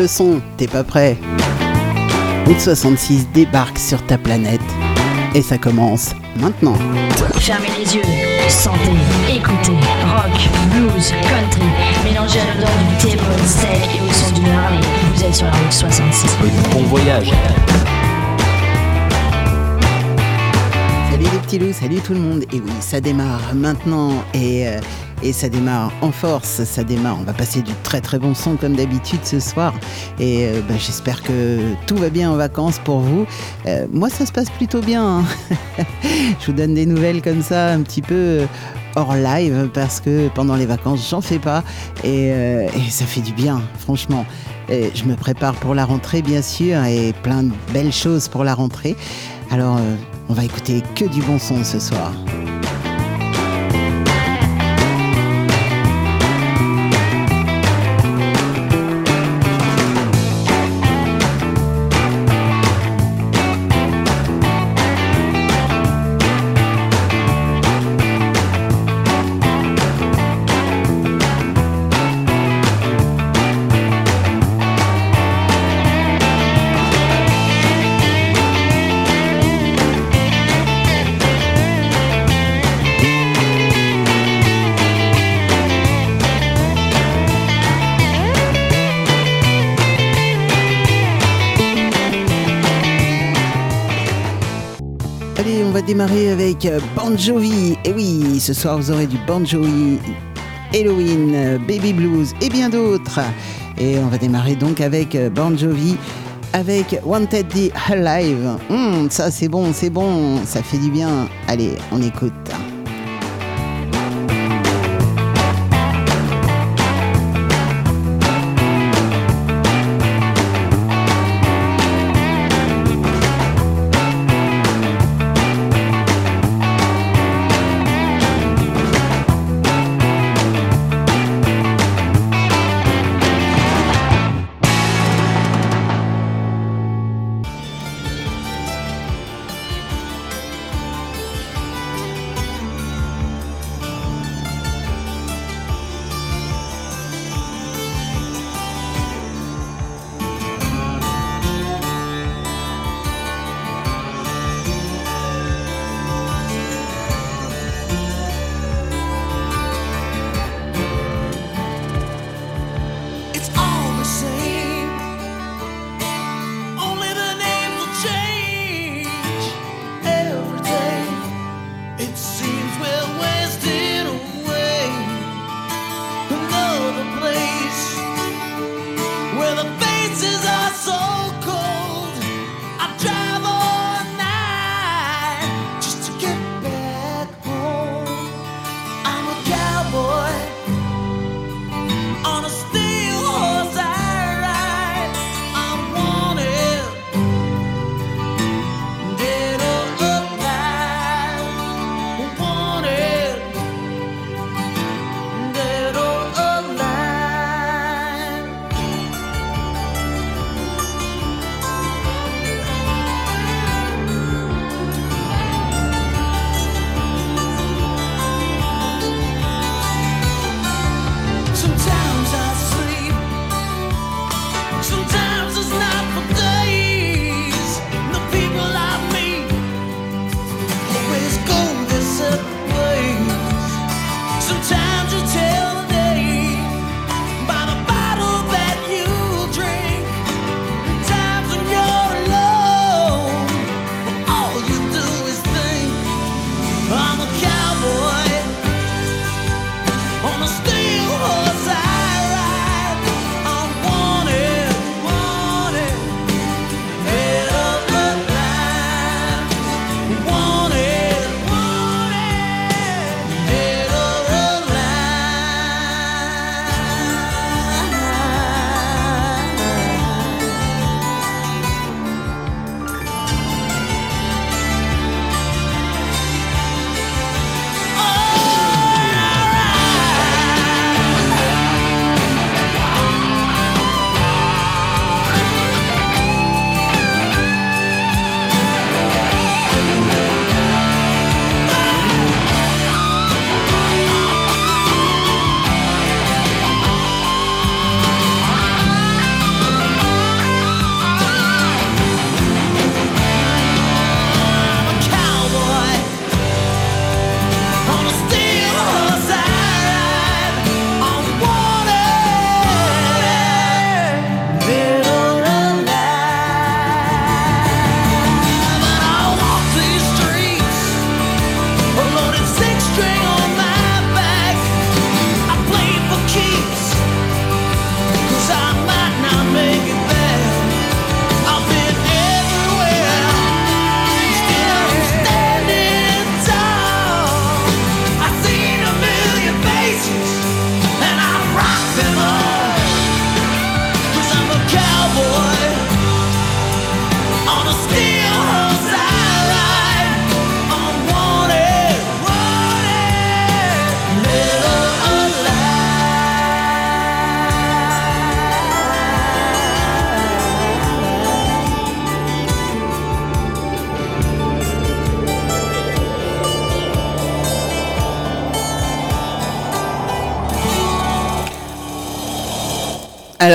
le son, t'es pas prêt Route 66 débarque sur ta planète et ça commence maintenant. Fermez les yeux, sentez, écoutez, rock, blues, country, mélangez à l'odeur du thé, sec et au son du Harley. Vous êtes sur la route 66. Bon voyage. Salut les petits loups, salut tout le monde. Et oui, ça démarre maintenant et, euh, et ça démarre en force, ça démarre. On va passer du très très bon son comme d'habitude ce soir. Et euh, bah, j'espère que tout va bien en vacances pour vous. Euh, moi, ça se passe plutôt bien. hein. Je vous donne des nouvelles comme ça, un petit peu euh, hors live, parce que pendant les vacances, j'en fais pas. Et, et ça fait du bien, franchement. Et je me prépare pour la rentrée, bien sûr, et plein de belles choses pour la rentrée. Alors, on va écouter que du bon son ce soir. Démarrer avec euh, Bon Jovi. Et oui, ce soir vous aurez du Bon Jovi, Halloween, euh, Baby Blues et bien d'autres. Et on va démarrer donc avec euh, Bon Jovi, avec Wanted the Alive. Hum, ça c'est bon, c'est bon, ça fait du bien. Allez, on écoute.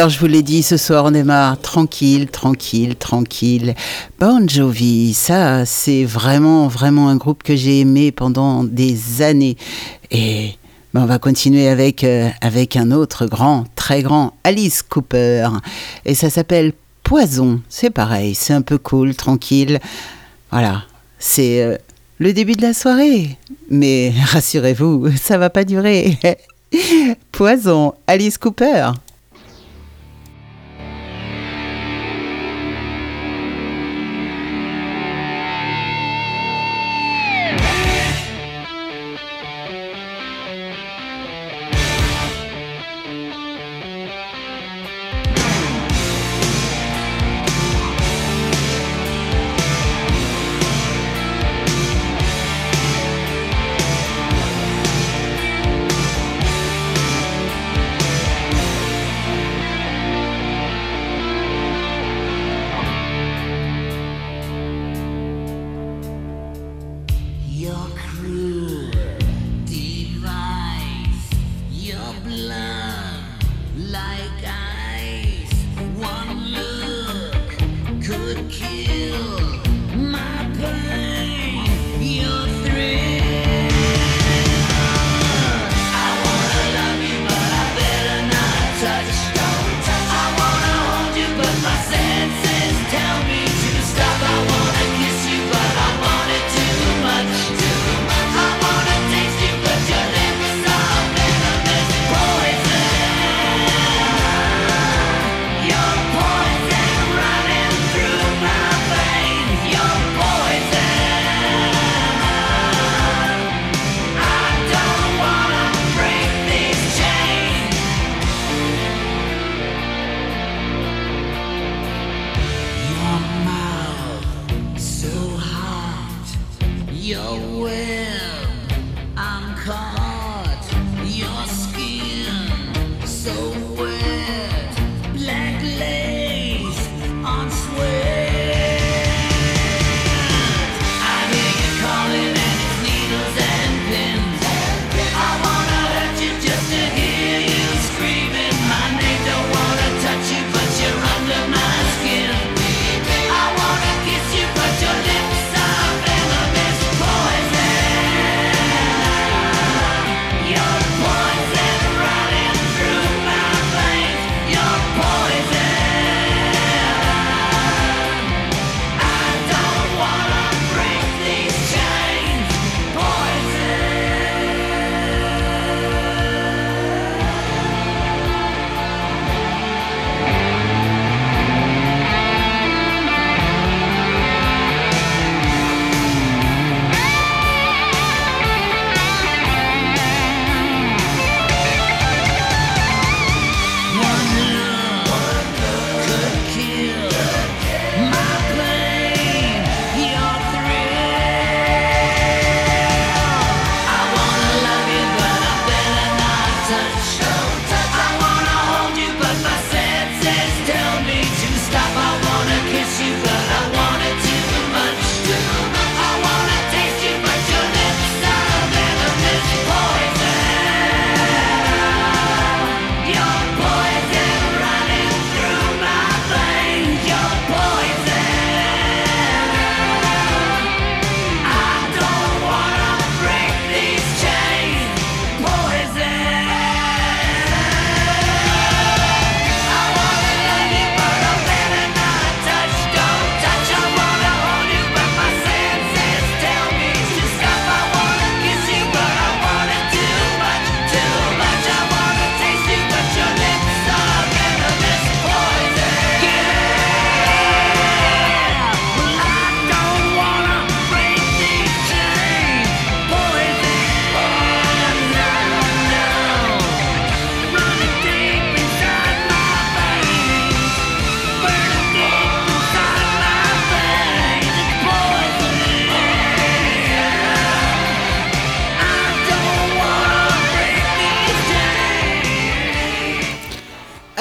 Je vous l'ai dit, ce soir on démarre tranquille, tranquille, tranquille. Bon Jovi, ça c'est vraiment, vraiment un groupe que j'ai aimé pendant des années. Et ben, on va continuer avec, euh, avec un autre grand, très grand, Alice Cooper. Et ça s'appelle Poison. C'est pareil, c'est un peu cool, tranquille. Voilà, c'est euh, le début de la soirée. Mais rassurez-vous, ça va pas durer. Poison, Alice Cooper.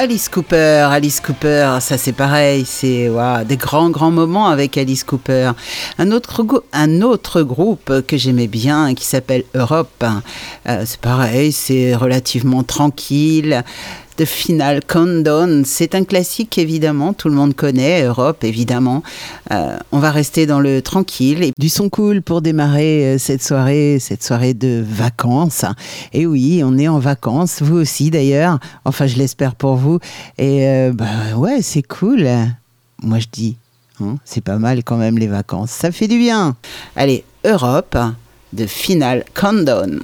Alice Cooper, Alice Cooper, ça c'est pareil, c'est des grands grands moments avec Alice Cooper. Un autre, un autre groupe que j'aimais bien qui s'appelle Europe, euh, c'est pareil, c'est relativement tranquille. The Final Countdown. C'est un classique évidemment, tout le monde connaît, Europe évidemment. Euh, on va rester dans le tranquille et du son cool pour démarrer euh, cette soirée, cette soirée de vacances. Et oui, on est en vacances, vous aussi d'ailleurs. Enfin, je l'espère pour vous. Et euh, bah ouais, c'est cool. Moi je dis, hein, c'est pas mal quand même les vacances. Ça fait du bien. Allez, Europe, The Final Countdown.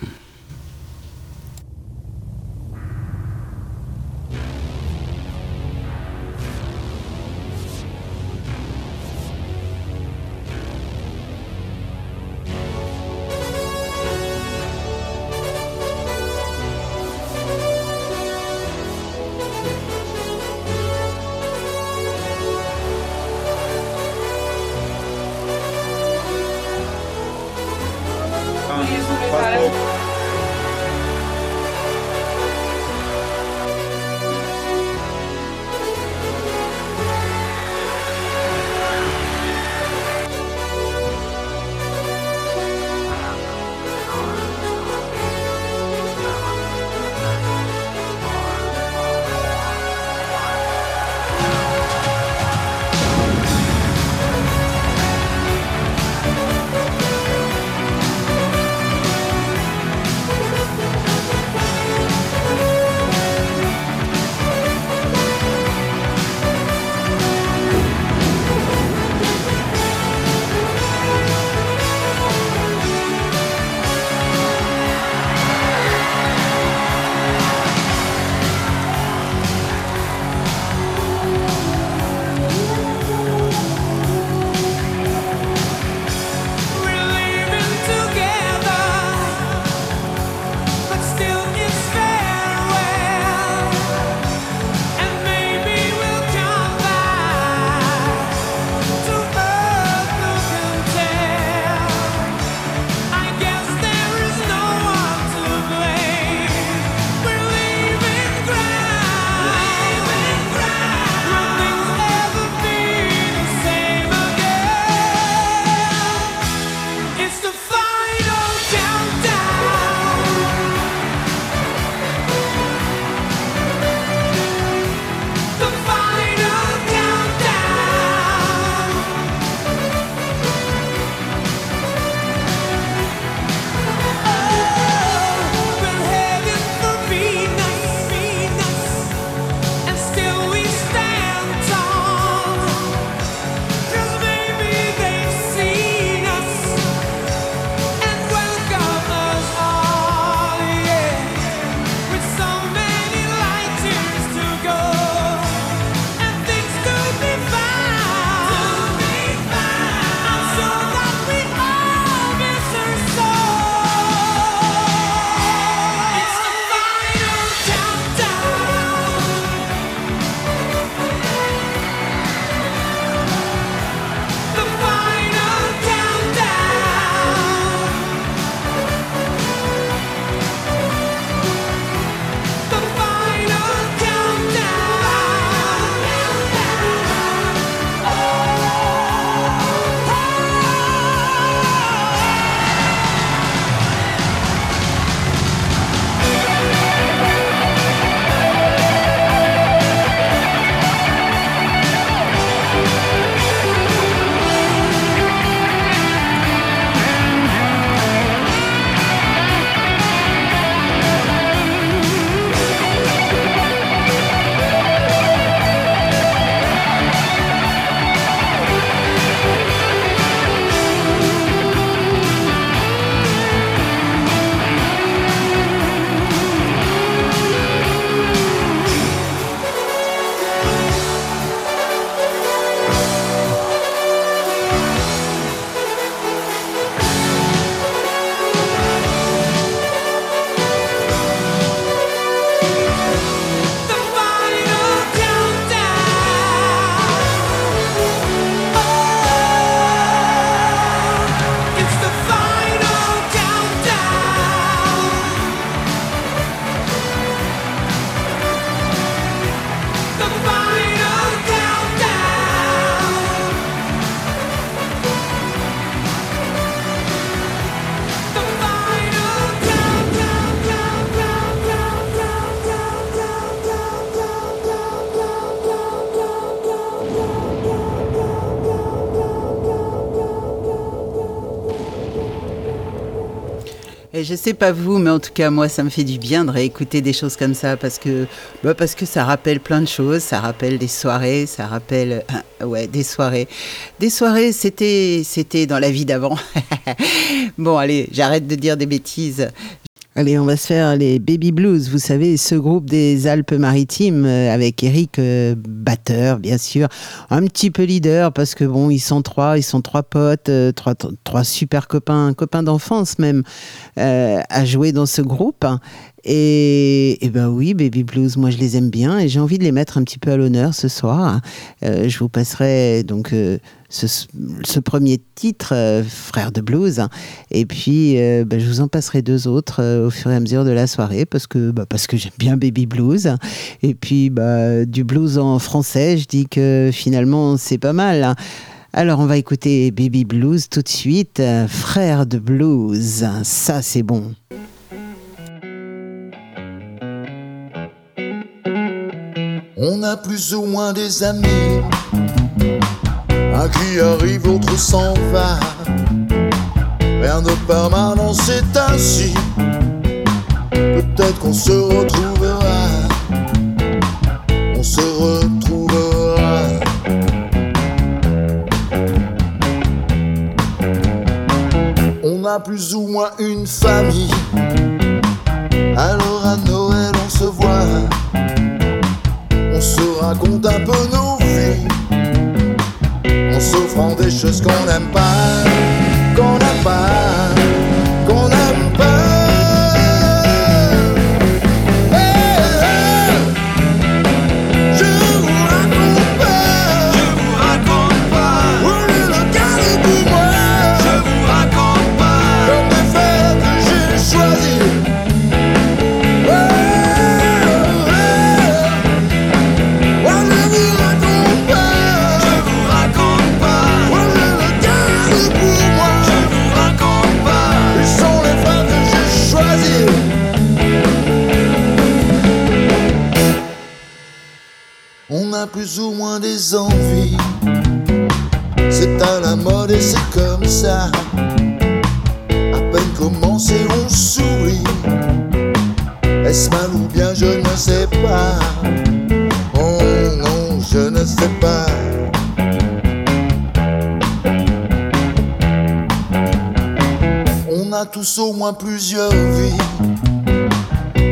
Je sais pas vous, mais en tout cas moi ça me fait du bien de réécouter des choses comme ça parce que bah ça rappelle plein de choses, ça rappelle des soirées, ça rappelle euh, ouais des soirées, des soirées c'était c'était dans la vie d'avant. bon allez j'arrête de dire des bêtises. Allez, on va se faire les Baby Blues, vous savez, ce groupe des Alpes-Maritimes euh, avec Eric euh, batteur, bien sûr, un petit peu leader parce que bon, ils sont trois, ils sont trois potes, euh, trois, super copains, copains d'enfance même, à jouer dans ce groupe. Et, ben oui, Baby Blues, moi je les aime bien et j'ai envie de les mettre un petit peu à l'honneur ce soir. Je vous passerai donc ce, premier titre, euh, Frère de Blues, et puis ben, je vous en passerai deux autres au fur et à mesure de la soirée parce que, bah, que j'aime bien Baby Blues. Et puis bah, du blues en français, je dis que finalement c'est pas mal. Alors on va écouter Baby Blues tout de suite, Frère de Blues, ça c'est bon. On a plus ou moins des amis. Un qui arrive, l'autre s'en va. Rien de permanent, c'est ainsi. Peut-être qu'on se retrouvera. On se retrouvera. On a plus ou moins une famille. Alors à Noël, on se voit on se raconte un peu nos vies en s'offrant des choses qu'on n'aime pas, qu'on n'aime pas, plus ou moins des envies. C'est à la mode et c'est comme ça. À peine commencé, on sourit. Est-ce mal ou bien je ne sais pas. Oh non, je ne sais pas. On a tous au moins plusieurs vies.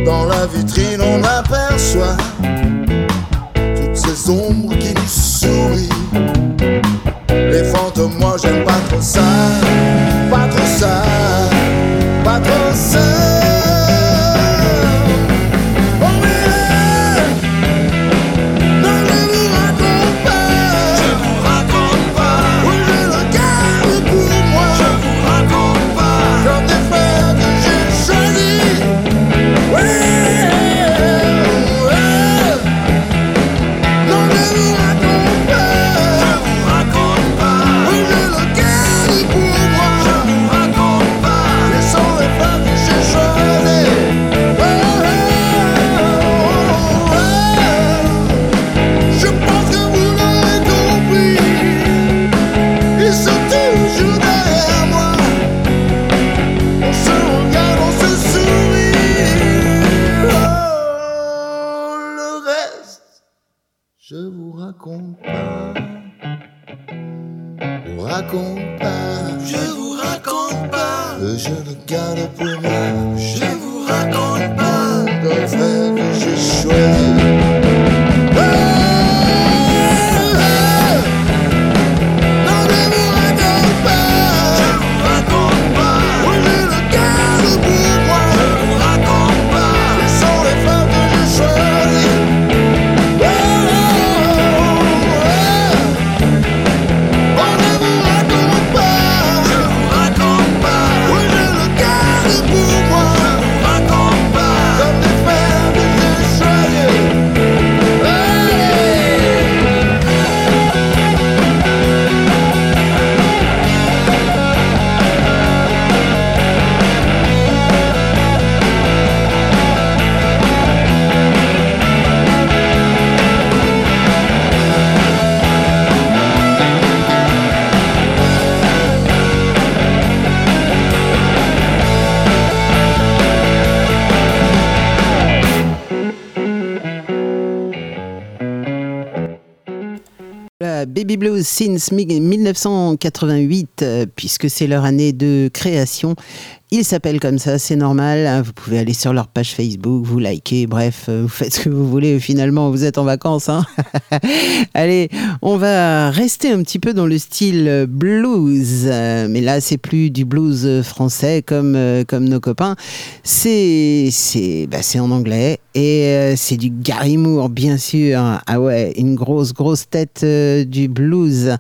Dans la vitrine, on aperçoit qui nous sourient. Les moi j'aime pas trop ça, pas trop ça, pas trop ça. Since 1988, puisque c'est leur année de création. Ils s'appellent comme ça, c'est normal. Hein. Vous pouvez aller sur leur page Facebook, vous likez, bref, euh, vous faites ce que vous voulez. Finalement, vous êtes en vacances. Hein Allez, on va rester un petit peu dans le style blues. Euh, mais là, c'est plus du blues français comme, euh, comme nos copains. C'est bah, en anglais et c'est du Gary Moore, bien sûr. Ah ouais, une grosse, grosse tête du blues.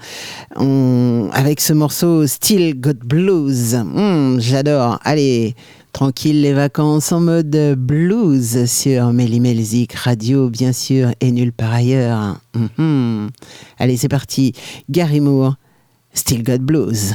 Avec ce morceau Still Got Blues. Hmm, j'adore. Allez, tranquille les vacances en mode blues sur Melzik Radio, bien sûr, et nulle part ailleurs. Mhm. Allez, c'est parti. Gary Moore, Still Got Blues.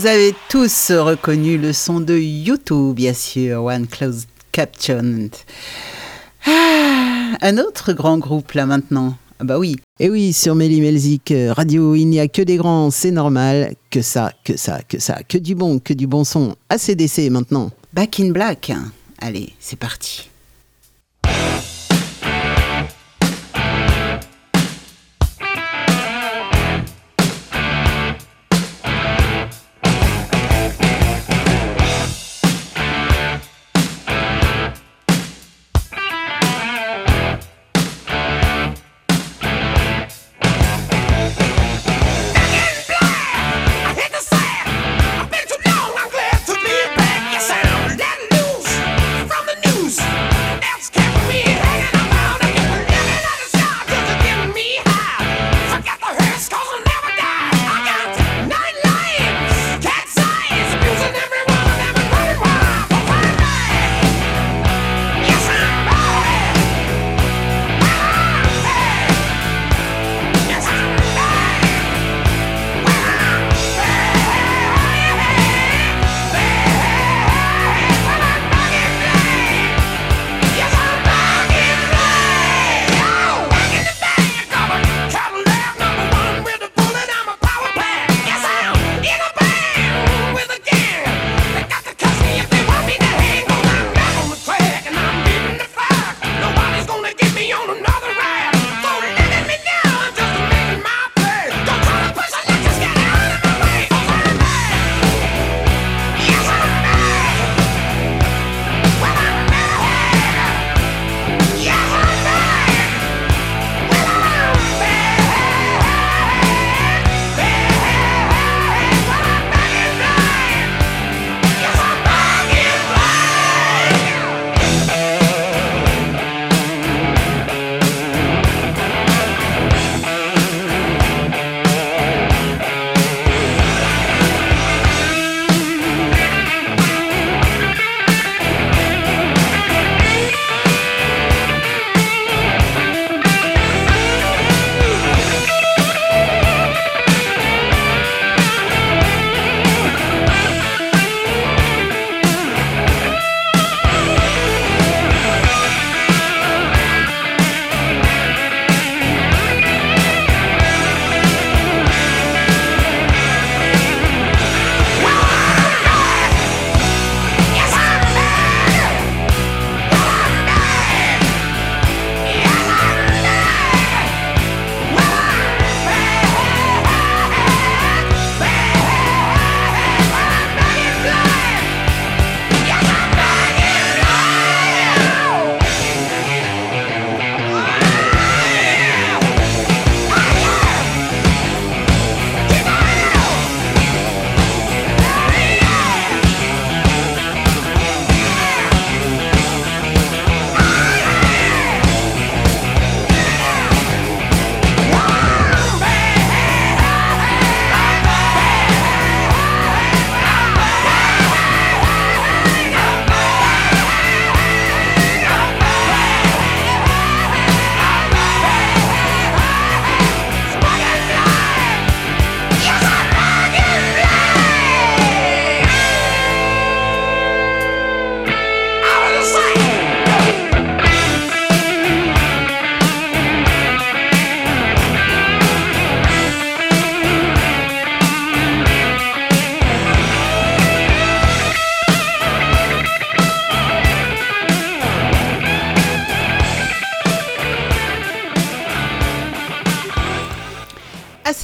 Vous avez tous reconnu le son de YouTube, bien sûr, One Close Caption. Ah, un autre grand groupe là maintenant. Ah bah oui. Et oui, sur Melly Melzik Radio, il n'y a que des grands, c'est normal. Que ça, que ça, que ça, que du bon, que du bon son. ACDC maintenant. Back in Black. Allez, c'est parti.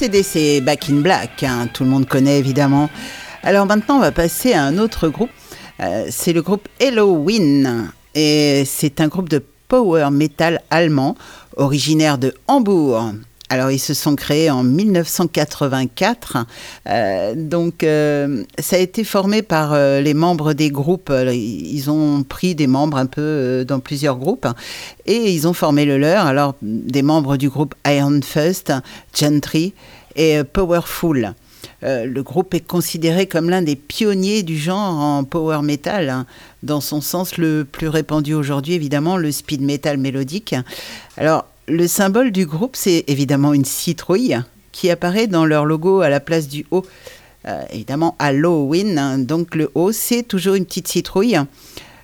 ACDC, Back in Black, hein, tout le monde connaît évidemment. Alors maintenant, on va passer à un autre groupe. Euh, c'est le groupe Halloween. Et c'est un groupe de power metal allemand, originaire de Hambourg. Alors, ils se sont créés en 1984. Euh, donc, euh, ça a été formé par les membres des groupes. Ils ont pris des membres un peu dans plusieurs groupes et ils ont formé le leur. Alors, des membres du groupe Iron Fist, Gentry et euh, Powerful. Euh, le groupe est considéré comme l'un des pionniers du genre en power metal, hein, dans son sens le plus répandu aujourd'hui, évidemment, le speed metal mélodique. Alors, le symbole du groupe, c'est évidemment une citrouille qui apparaît dans leur logo à la place du O. euh, évidemment Halloween. hein. Donc le O, c'est toujours une petite citrouille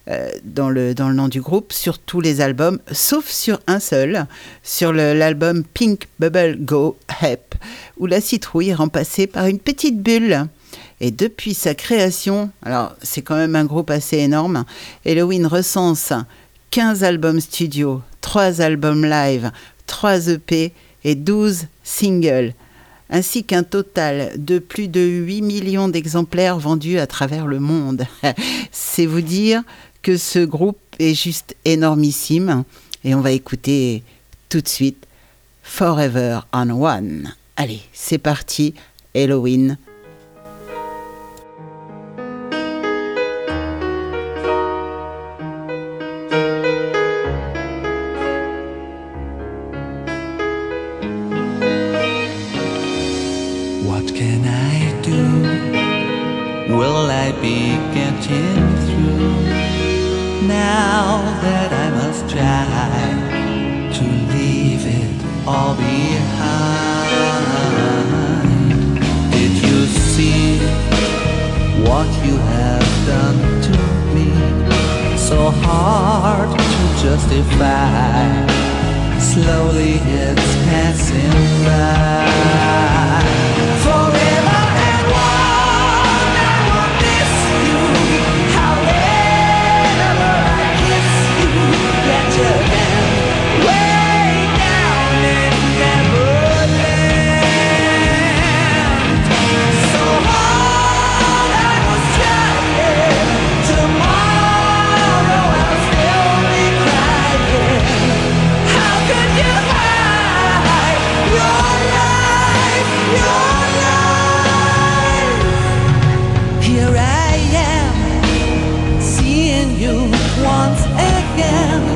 euh, dans, le, dans le nom du groupe sur tous les albums, sauf sur un seul, sur l'album Pink Bubble Go Hep, où la citrouille est remplacée par une petite bulle. Et depuis sa création, alors c'est quand même un groupe assez énorme, Halloween recense 15 albums studio, 3 albums live, 3 EP et 12 singles, ainsi qu'un total de plus de 8 millions d'exemplaires vendus à travers le monde. C'est vous dire que ce groupe est juste énormissime. Et on va écouter tout de suite Forever on One. Allez, c'est parti, Halloween. What can I do? Will I be getting through? Now that I must try to leave it all behind. Did you see what you have done to me? So hard to justify. Slowly it's passing by. Forever and one, I will miss you. tell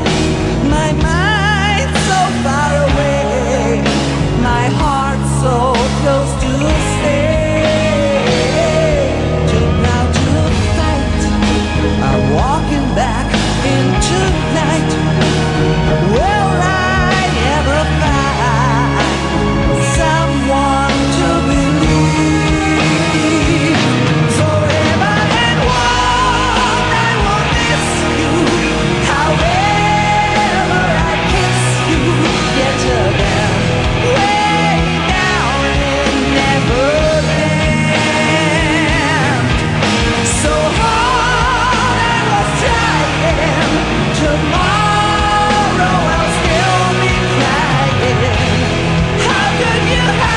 the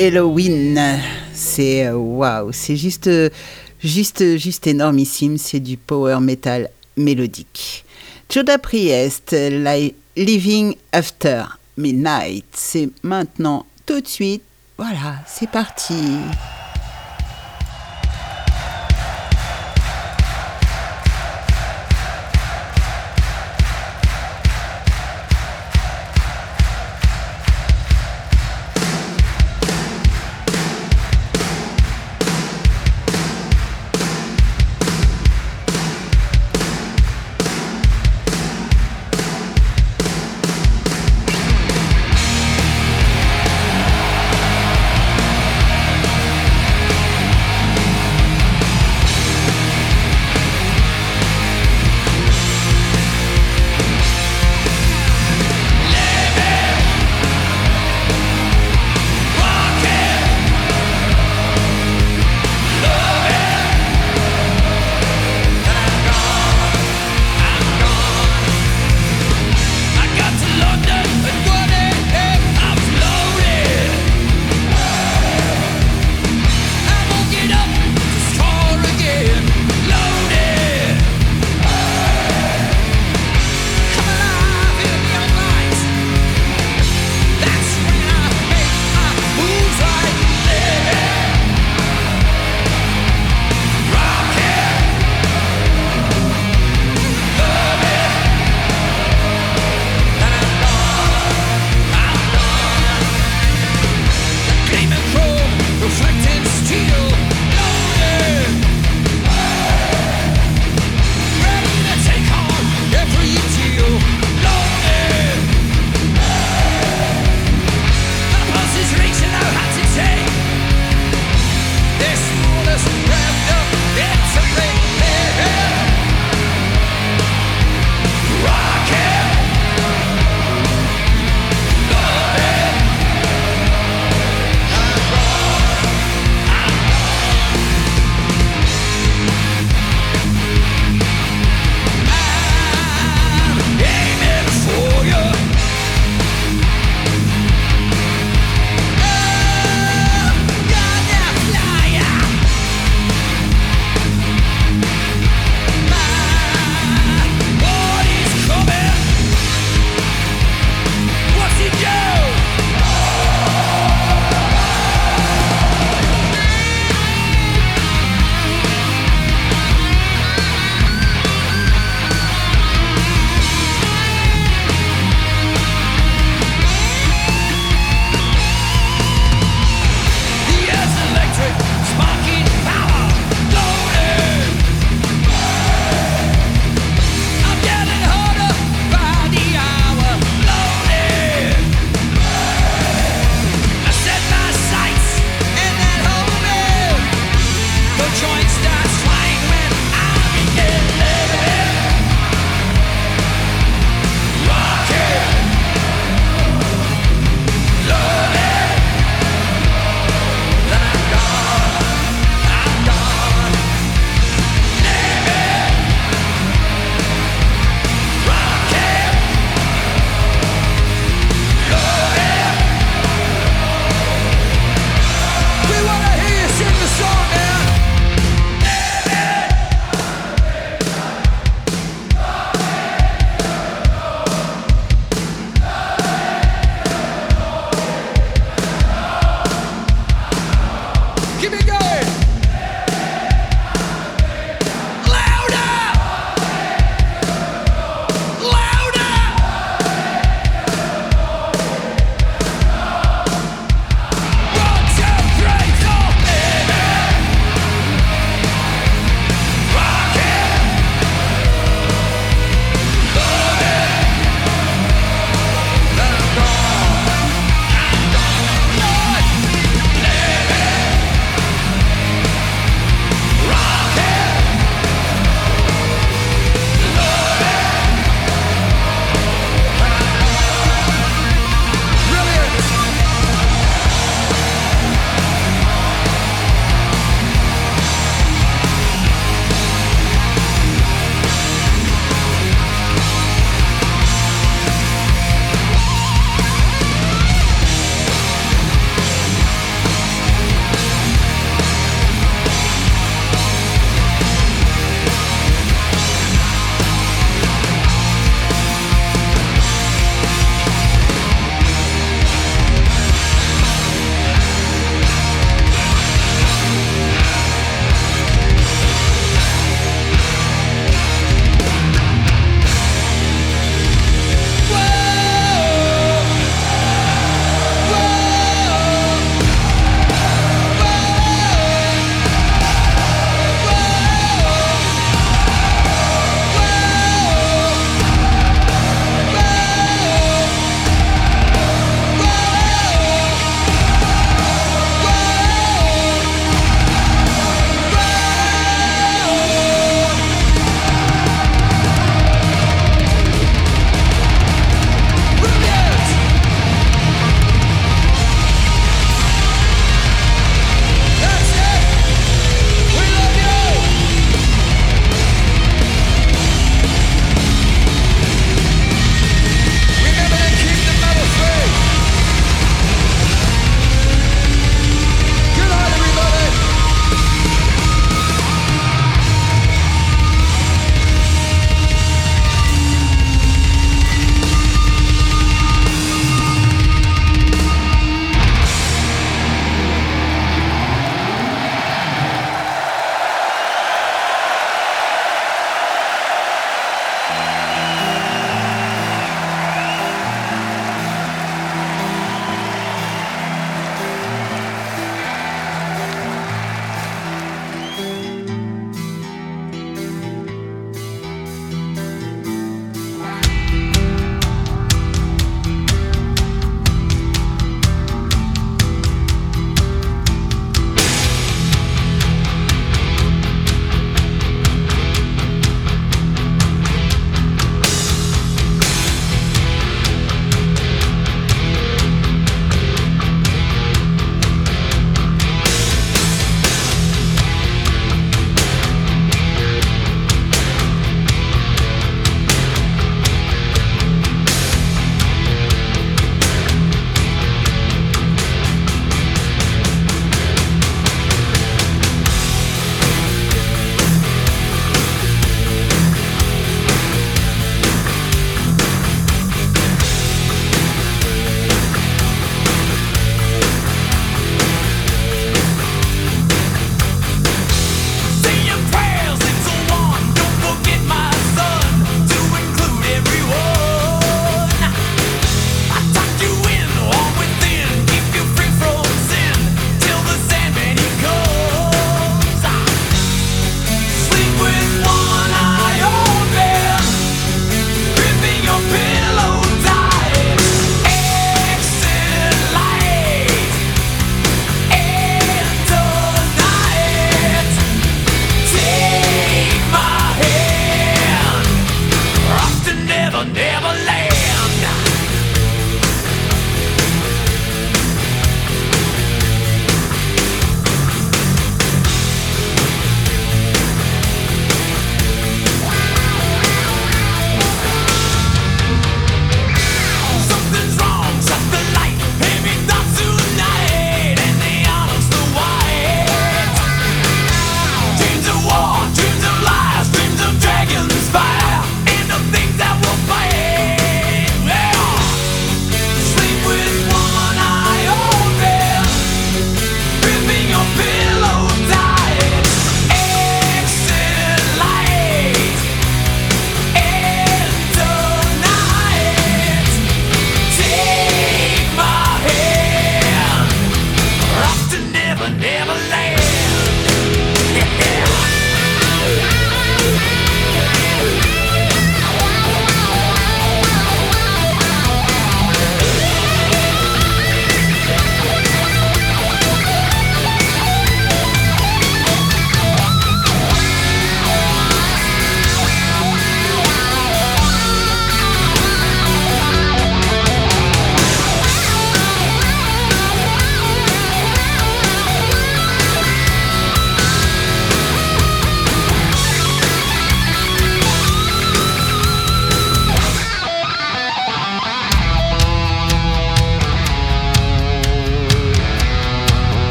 Halloween, c'est euh, waouh, c'est juste, euh, juste, juste énormissime. C'est du power metal mélodique. Judas Priest, Li- Living After Midnight, c'est maintenant tout de suite. Voilà, c'est parti.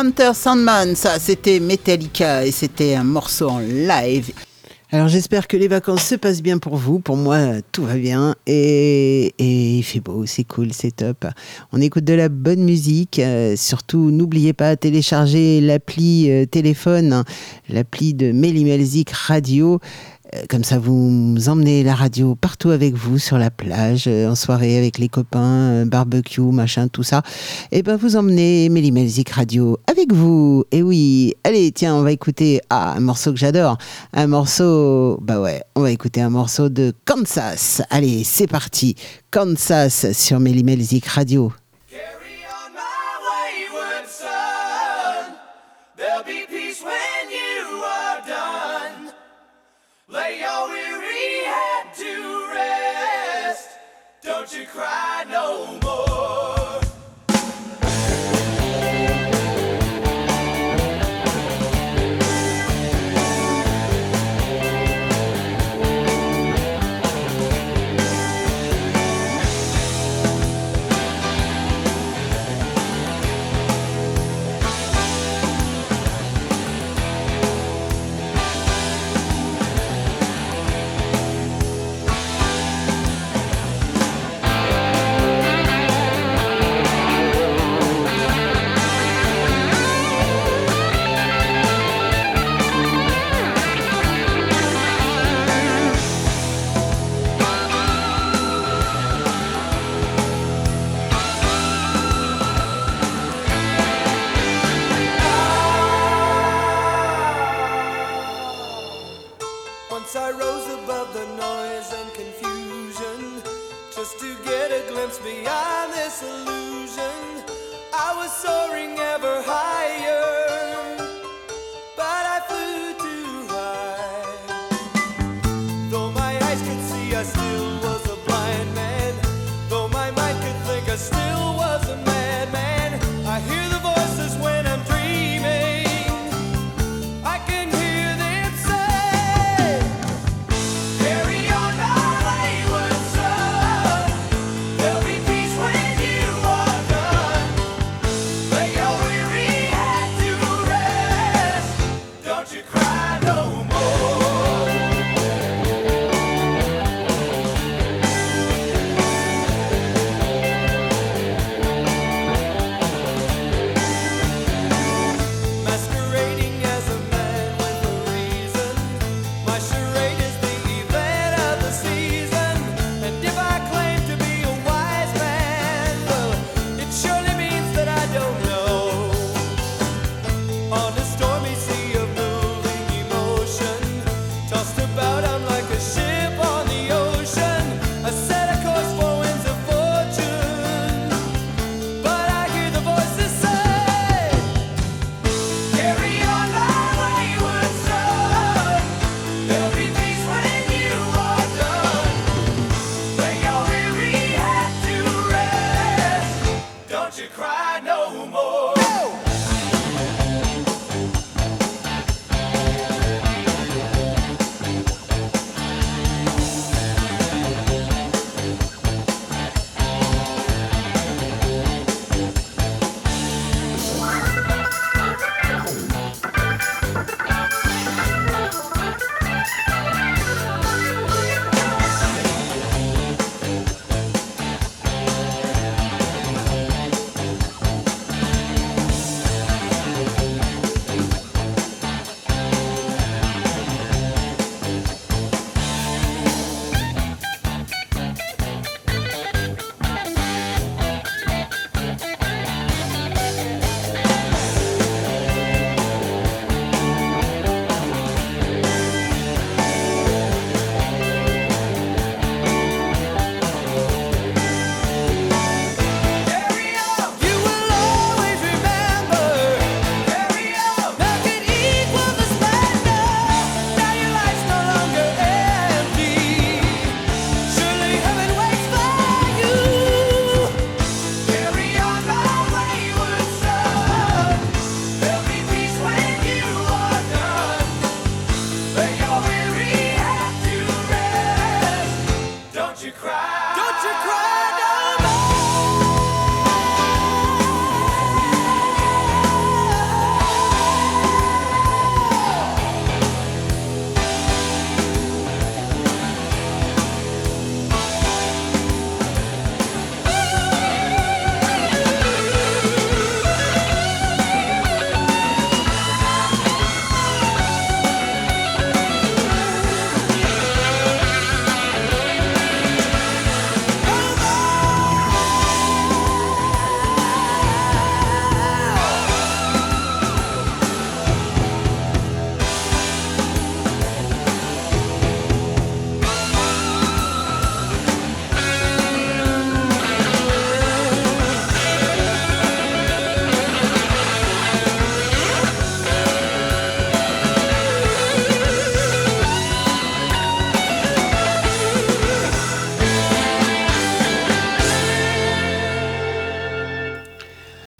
Hunter Sandman, ça c'était Metallica et c'était un morceau en live. Alors j'espère que les vacances se passent bien pour vous. Pour moi, tout va bien et, et il fait beau, c'est cool, c'est top. On écoute de la bonne musique. euh, surtout, n'oubliez pas télécharger l'appli euh, téléphone, hein, l'appli de Melzik Radio. Euh, Comme ça, vous emmenez la radio partout avec vous, sur la plage, euh, en soirée avec les copains, euh, barbecue, machin, tout ça. Et ben, vous emmenez Méli Melzik Radio avec vous. Et oui, allez, tiens, on va écouter ah, un morceau que j'adore. Un morceau, bah ouais, on va écouter un morceau de Kansas. Allez, c'est parti. Kansas sur Méli Melzik Radio. Beyond this illusion. I was soaring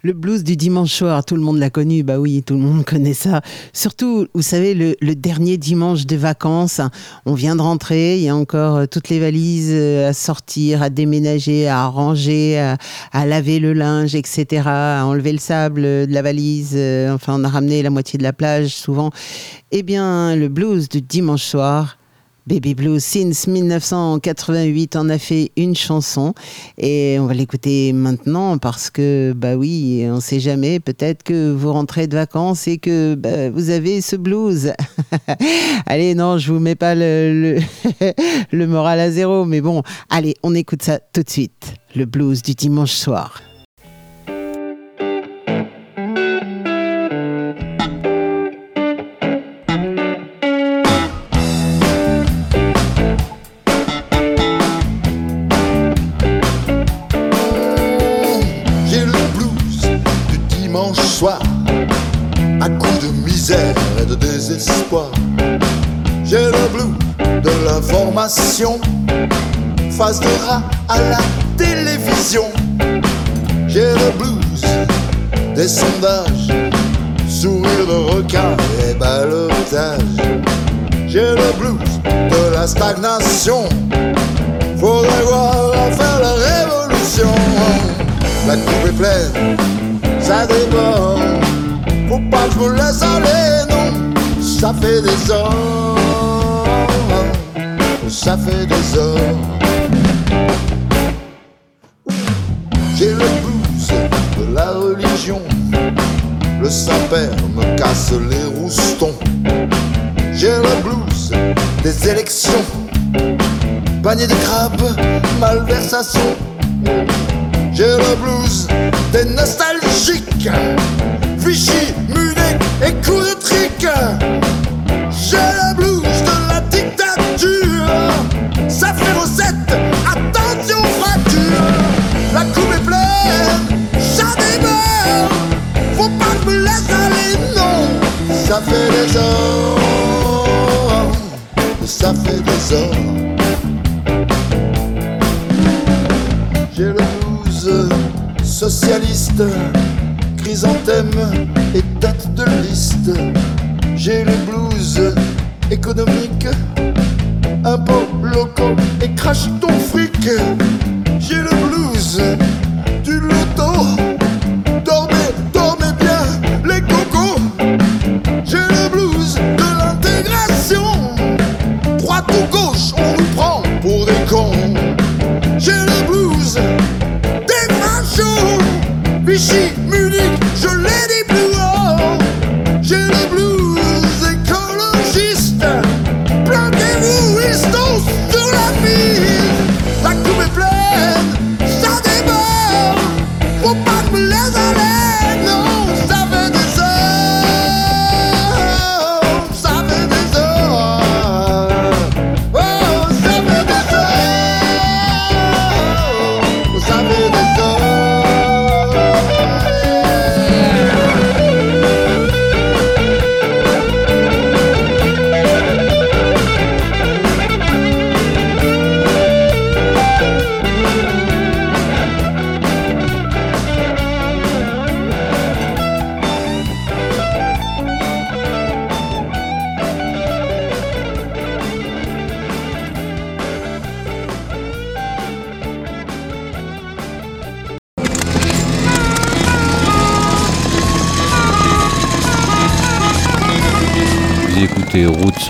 Le blues du dimanche soir, tout le monde l'a connu, bah oui, tout le monde connaît ça. Surtout, vous savez, le, dernier dimanche de vacances, on vient de rentrer, il y a encore euh, toutes les valises euh, à sortir, à déménager, à ranger, à, laver le linge, etc., à enlever le sable de la valise. euh, Enfin, on a ramené la moitié de la plage souvent. Eh bien, le blues du dimanche soir, Baby Blues Since 1988 en a fait une chanson et on va l'écouter maintenant parce que bah oui, on sait jamais, peut-être que vous rentrez de vacances et que bah, vous avez ce blues. allez, non, je vous mets pas le, le moral à zéro, mais bon, allez, on écoute ça tout de suite. Le blues du dimanche soir. L'information, face de rat à la télévision. J'ai le blues des sondages, sourire de requin et balotage. J'ai le blues de la stagnation, faudrait voir à faire la révolution. La coupe est pleine, ça déborde. Faut pas que je me laisse aller, non. Ça fait des heures, ça fait des heures. J'ai le blues de la religion. Le Saint-Père me casse les roustons. J'ai le blues des élections. Panier de crabes, malversation. J'ai le blues des nostalgiques. Vichy, Munich et coup de trick. Ça fait des heures, ça fait des heures. J'ai le blues socialiste, chrysanthème et tête de liste. J'ai le blues économique, impôts locaux et crache ton fric. J'ai le blues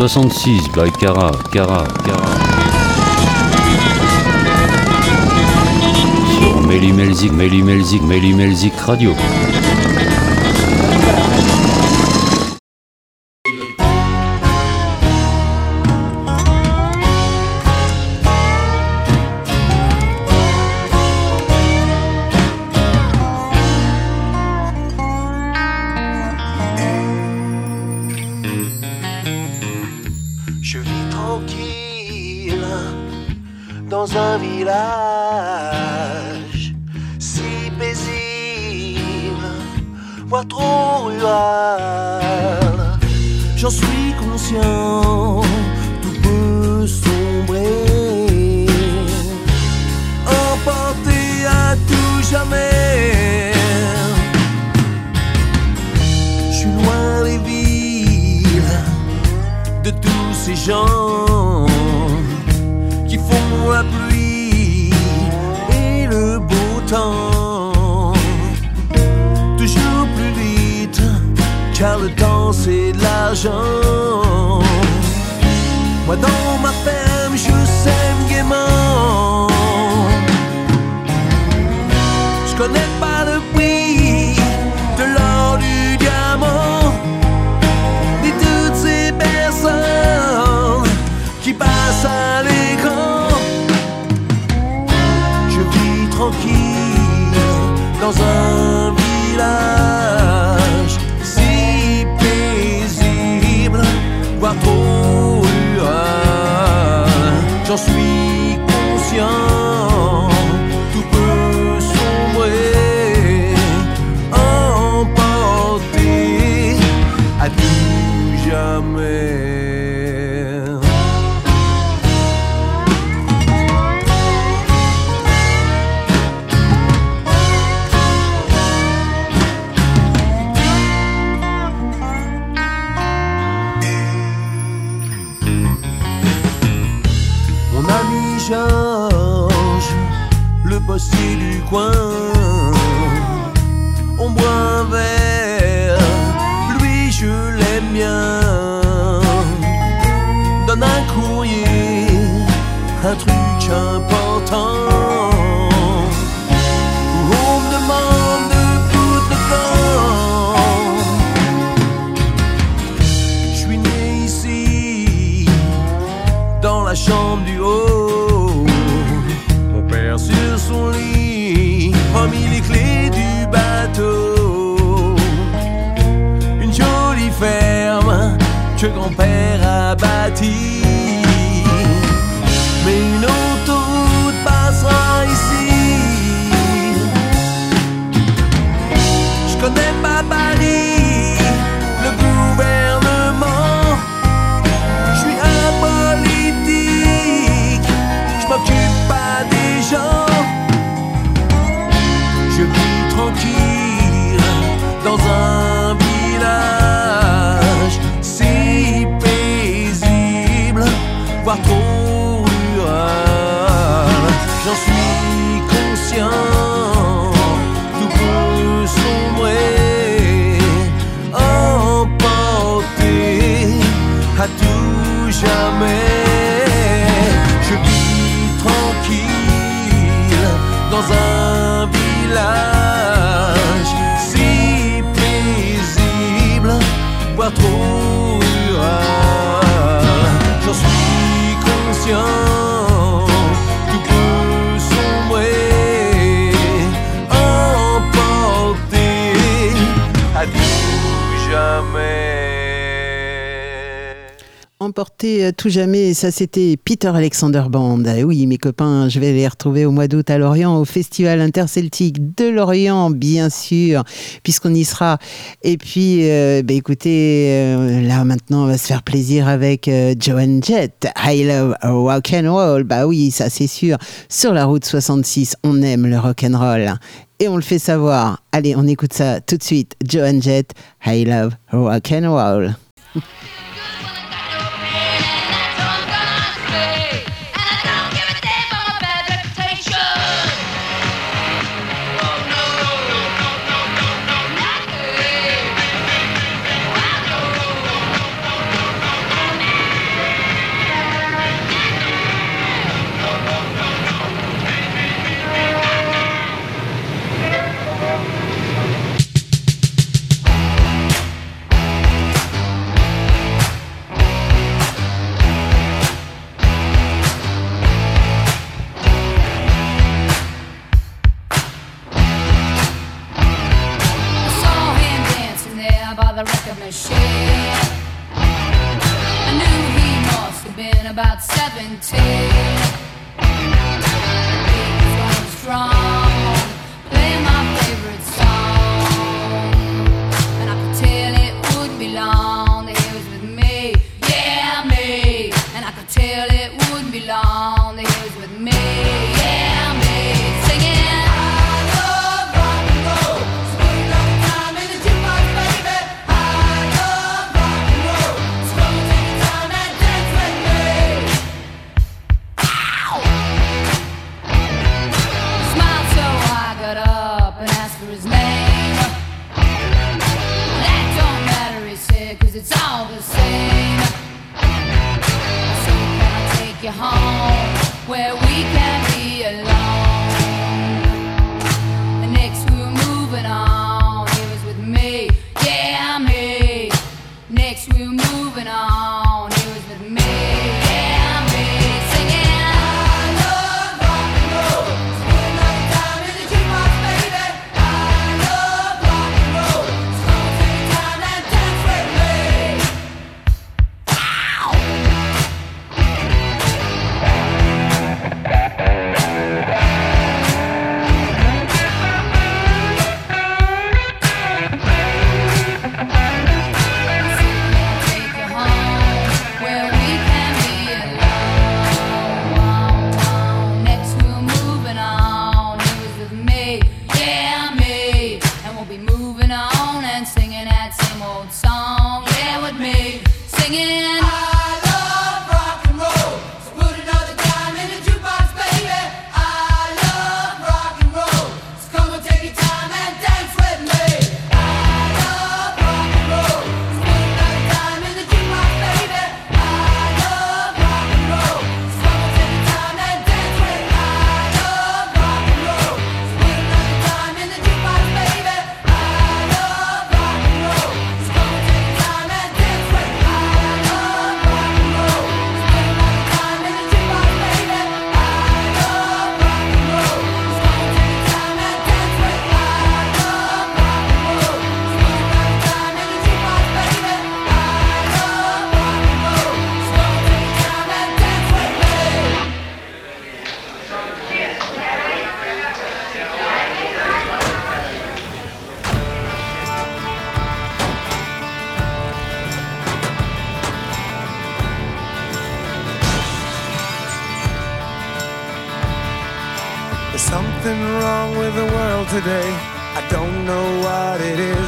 66 by Cara, Cara, Cara. Sur Melimelzik, Melimelzik, Melimelzik Radio. dépenser de l'argent. Moi dans emporter euh, tout jamais, ça c'était Peter Alexander Band. Ah oui, mes copains, je vais les retrouver au mois d'août à Lorient, au Festival Interceltique de Lorient, bien sûr, puisqu'on y sera. Et puis, euh, bah, écoutez, euh, là maintenant, on va se faire plaisir avec euh, Joan Jett, I Love Rock and Roll. Bah oui, ça c'est sûr. Sur la route 66, on aime le rock and roll et on le fait savoir. Allez, on écoute ça tout de suite. Joan Jett, I Love Rock and Roll.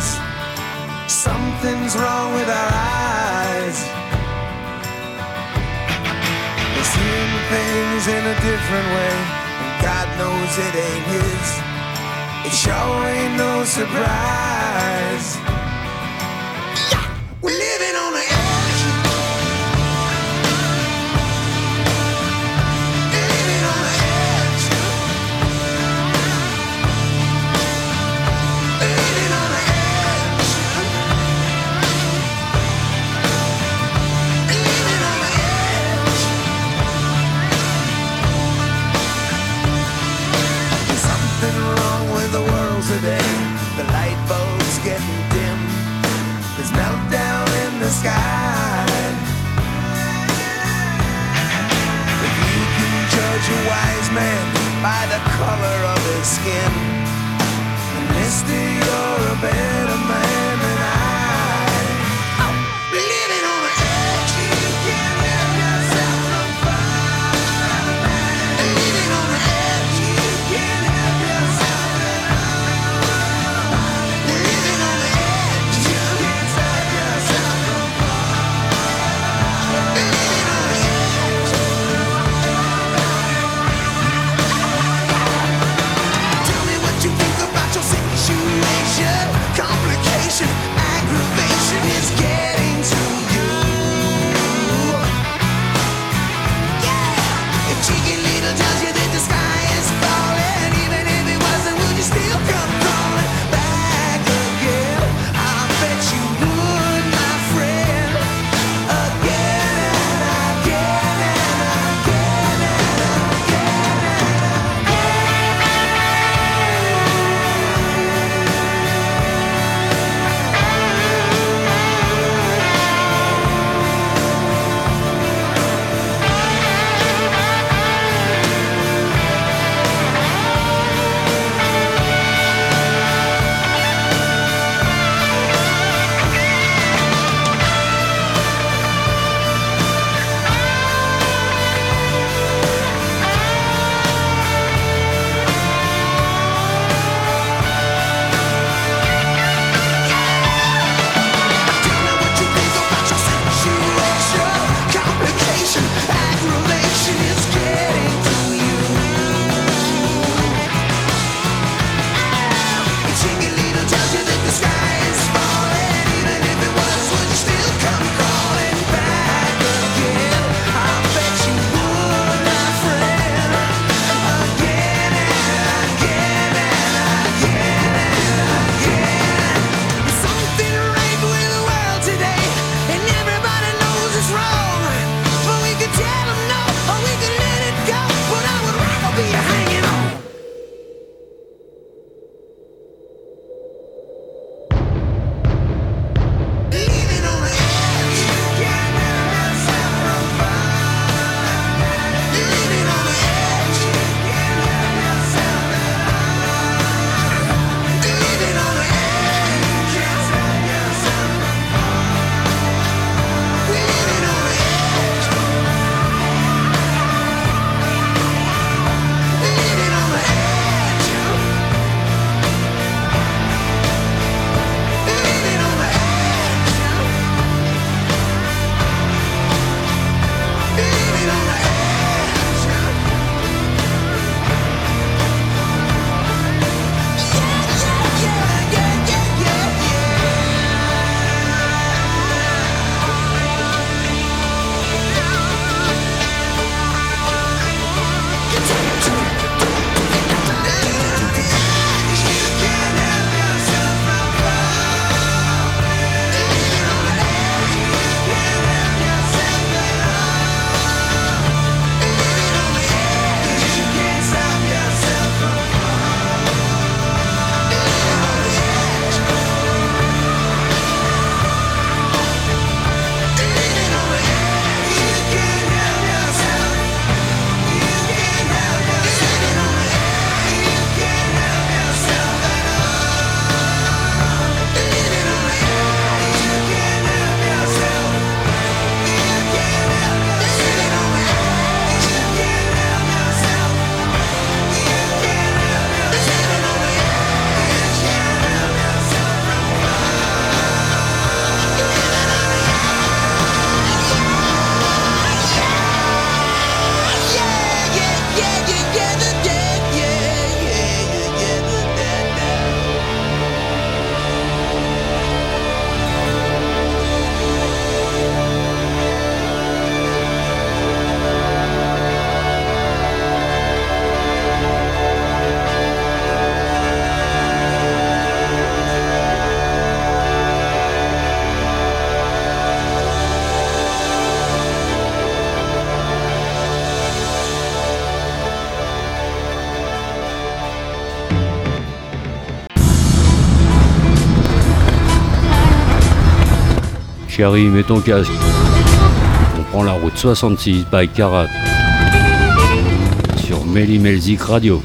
eyes. Something's wrong with our eyes. We're seeing things in a different way, and God knows it ain't His. It sure ain't no surprise. sky. If you can judge a wise man by the color of his skin, a you're a bear. just get Mets ton casque. On prend la route 66 by Carat sur Melzi Radio.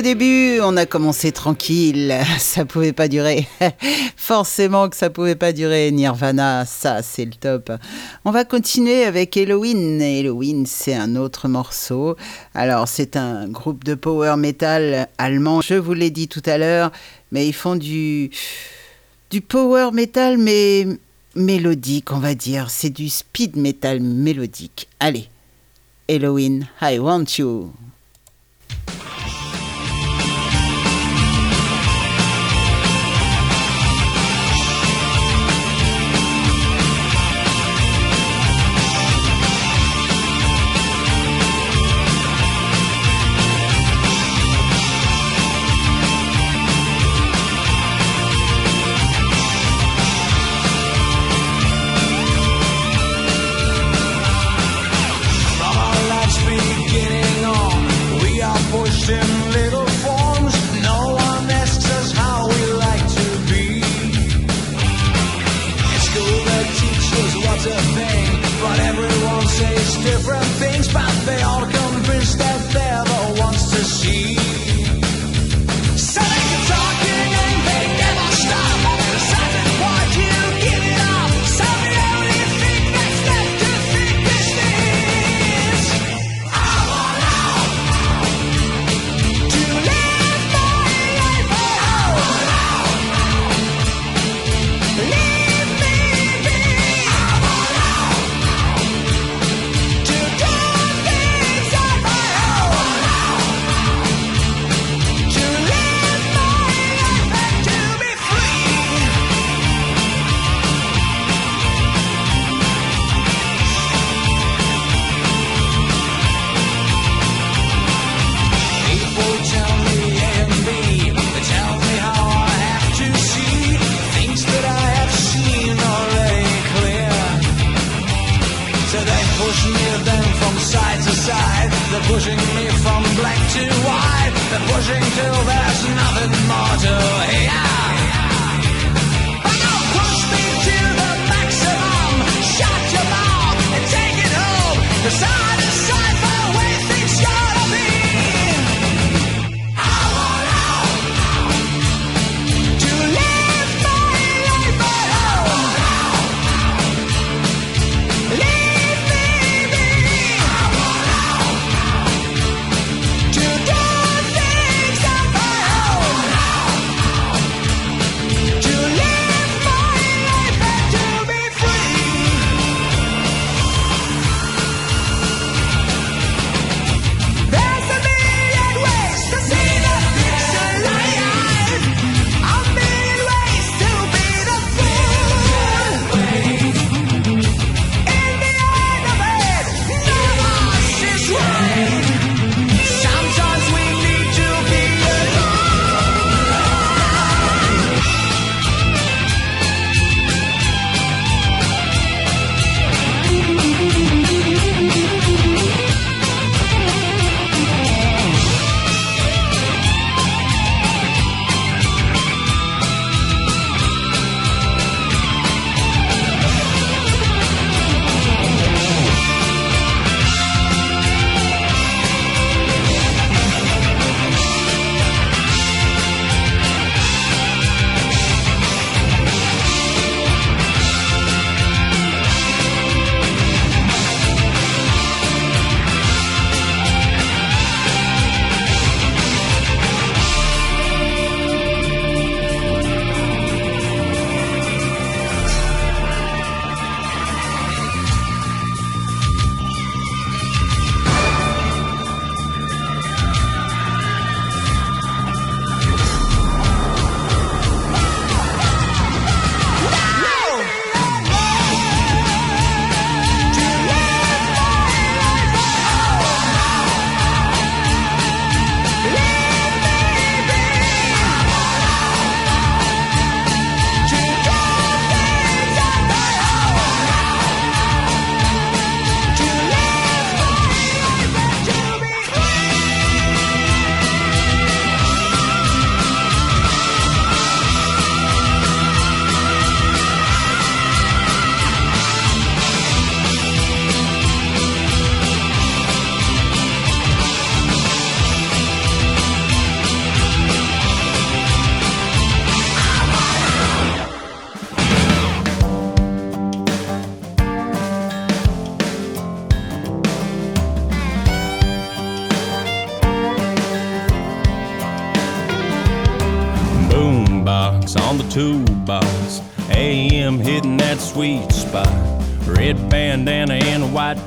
au début, on a commencé tranquille, ça pouvait pas durer. Forcément que ça pouvait pas durer. Nirvana, ça c'est le top. On va continuer avec Halloween. Halloween, c'est un autre morceau. Alors c'est un groupe de power metal allemand. Je vous l'ai dit tout à l'heure, mais ils font du power metal, mais mélodique, on va dire. C'est du speed metal mélodique. Allez, Halloween, I want you.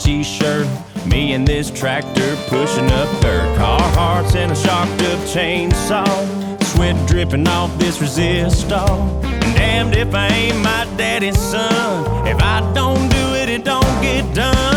t-shirt. Me and this tractor pushing up dirt. hearts and a shocked up chainsaw. Sweat dripping off this resistor. Damned if I ain't my daddy's son. If I don't do it, it don't get done.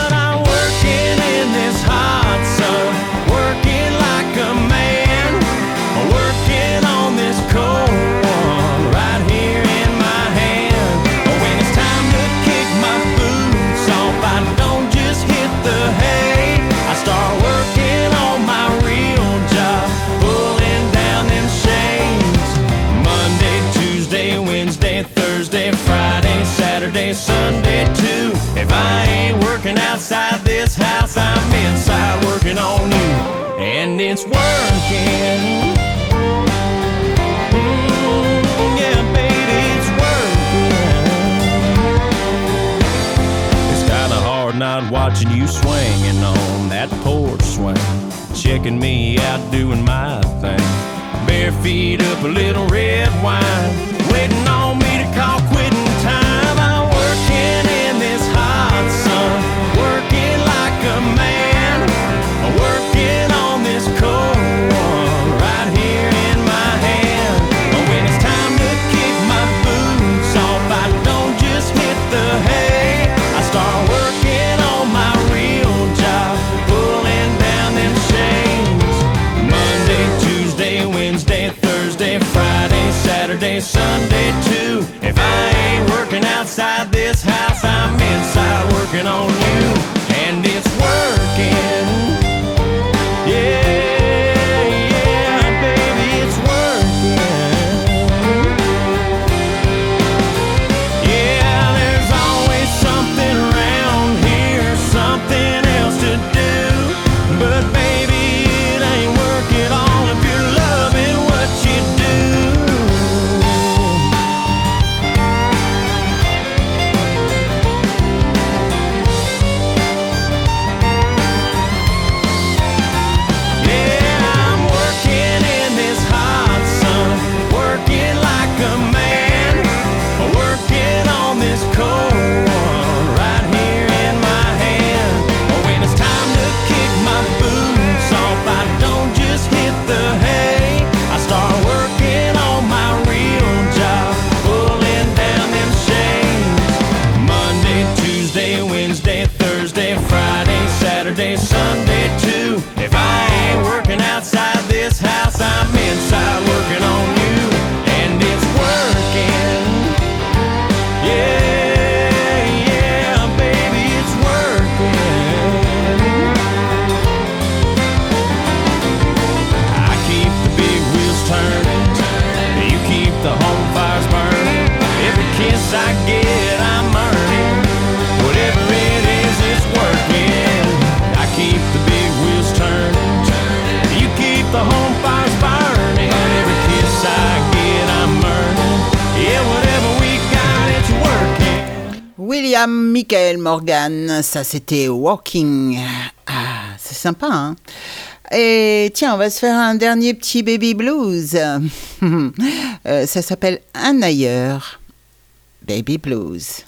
working on you, and it's working. Mm, yeah, baby, it's working. It's kind of hard not watching you swinging on that porch swing, checking me out doing my thing. Bare feet up a little red wine, waiting on me to call. Sunday too. If I ain't working outside this house, I'm inside working on you. And it's working. Michael Morgan, ça c'était Walking. Ah, c'est sympa, hein Et tiens, on va se faire un dernier petit baby blues. Euh, ça s'appelle Un ailleurs. Baby blues.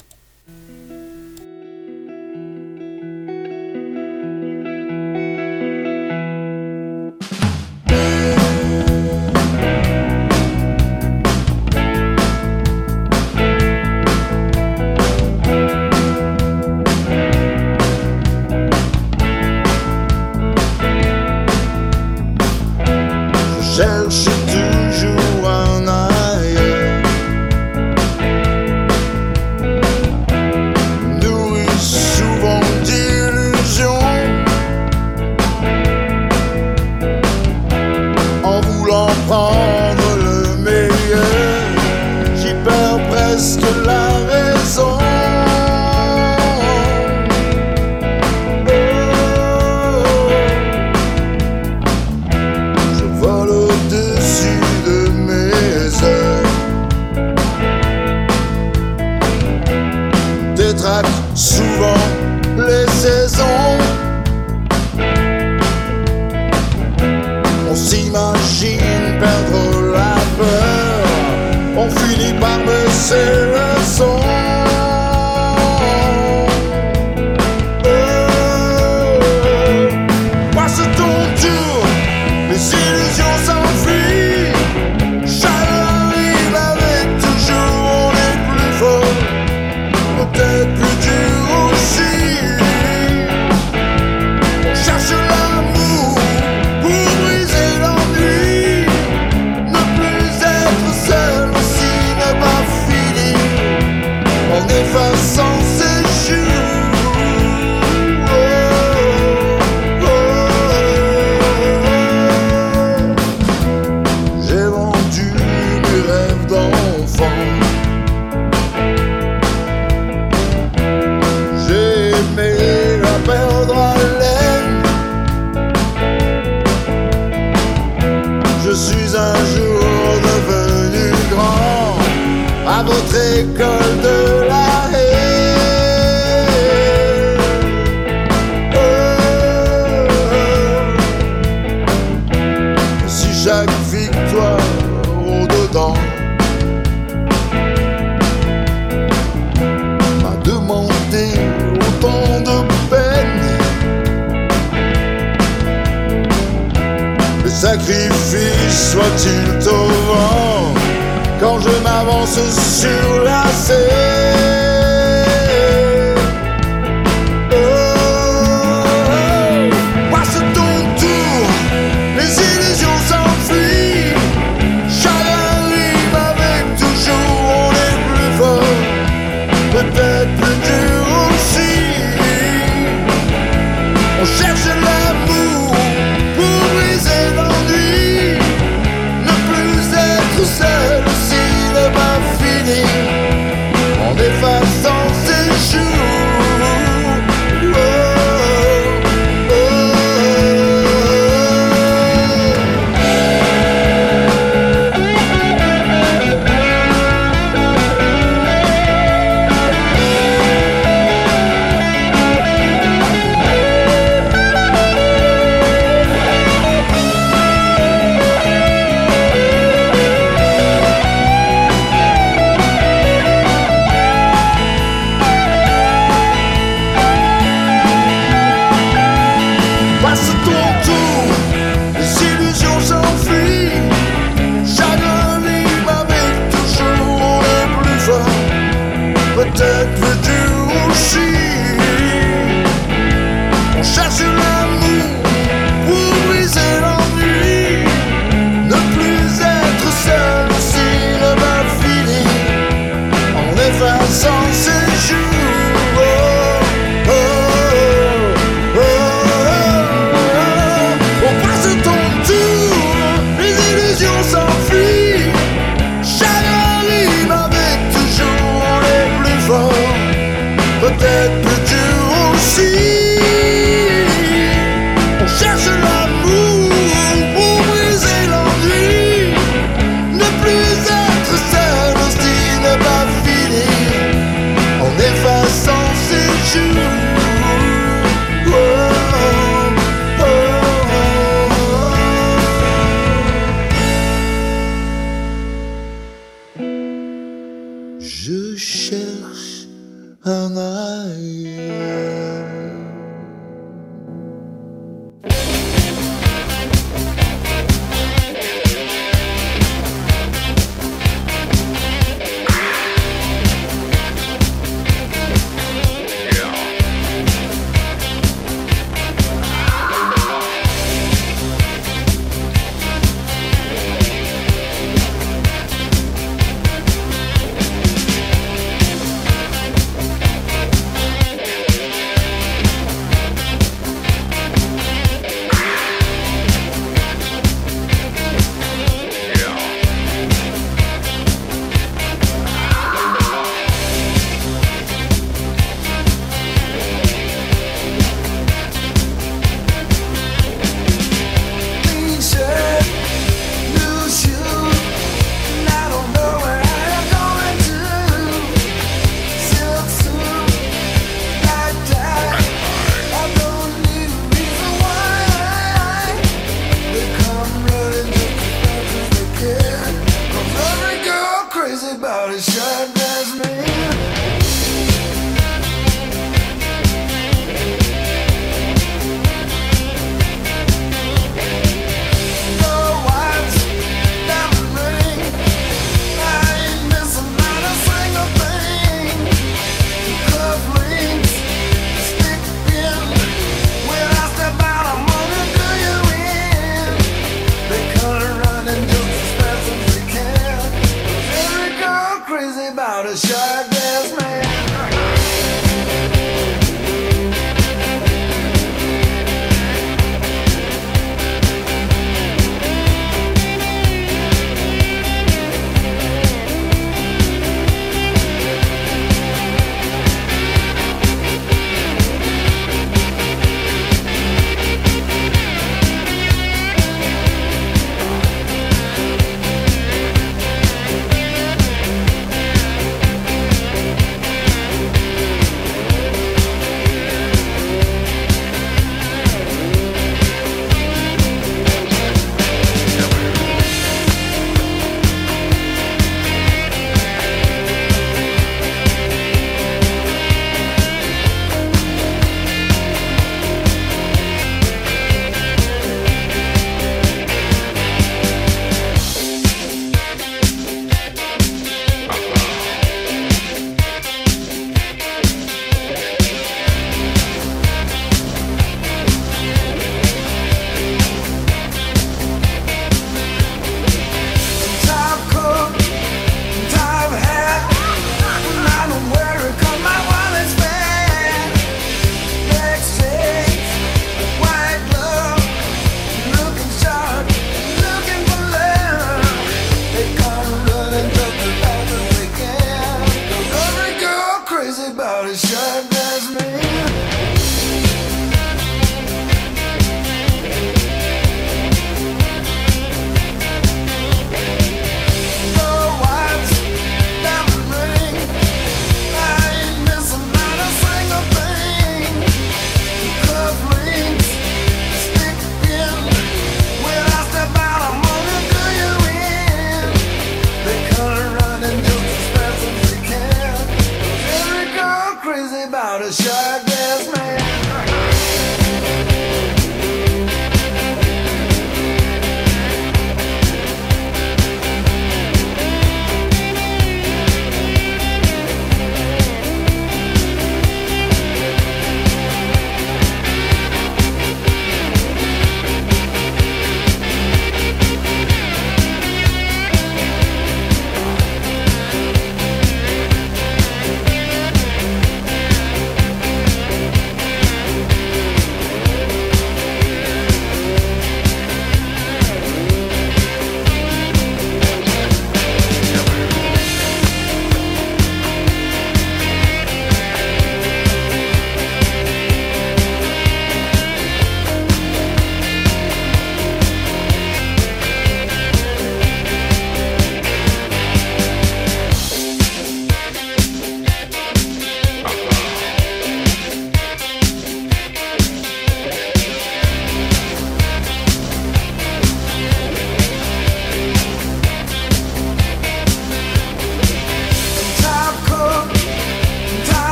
Crazy about a shark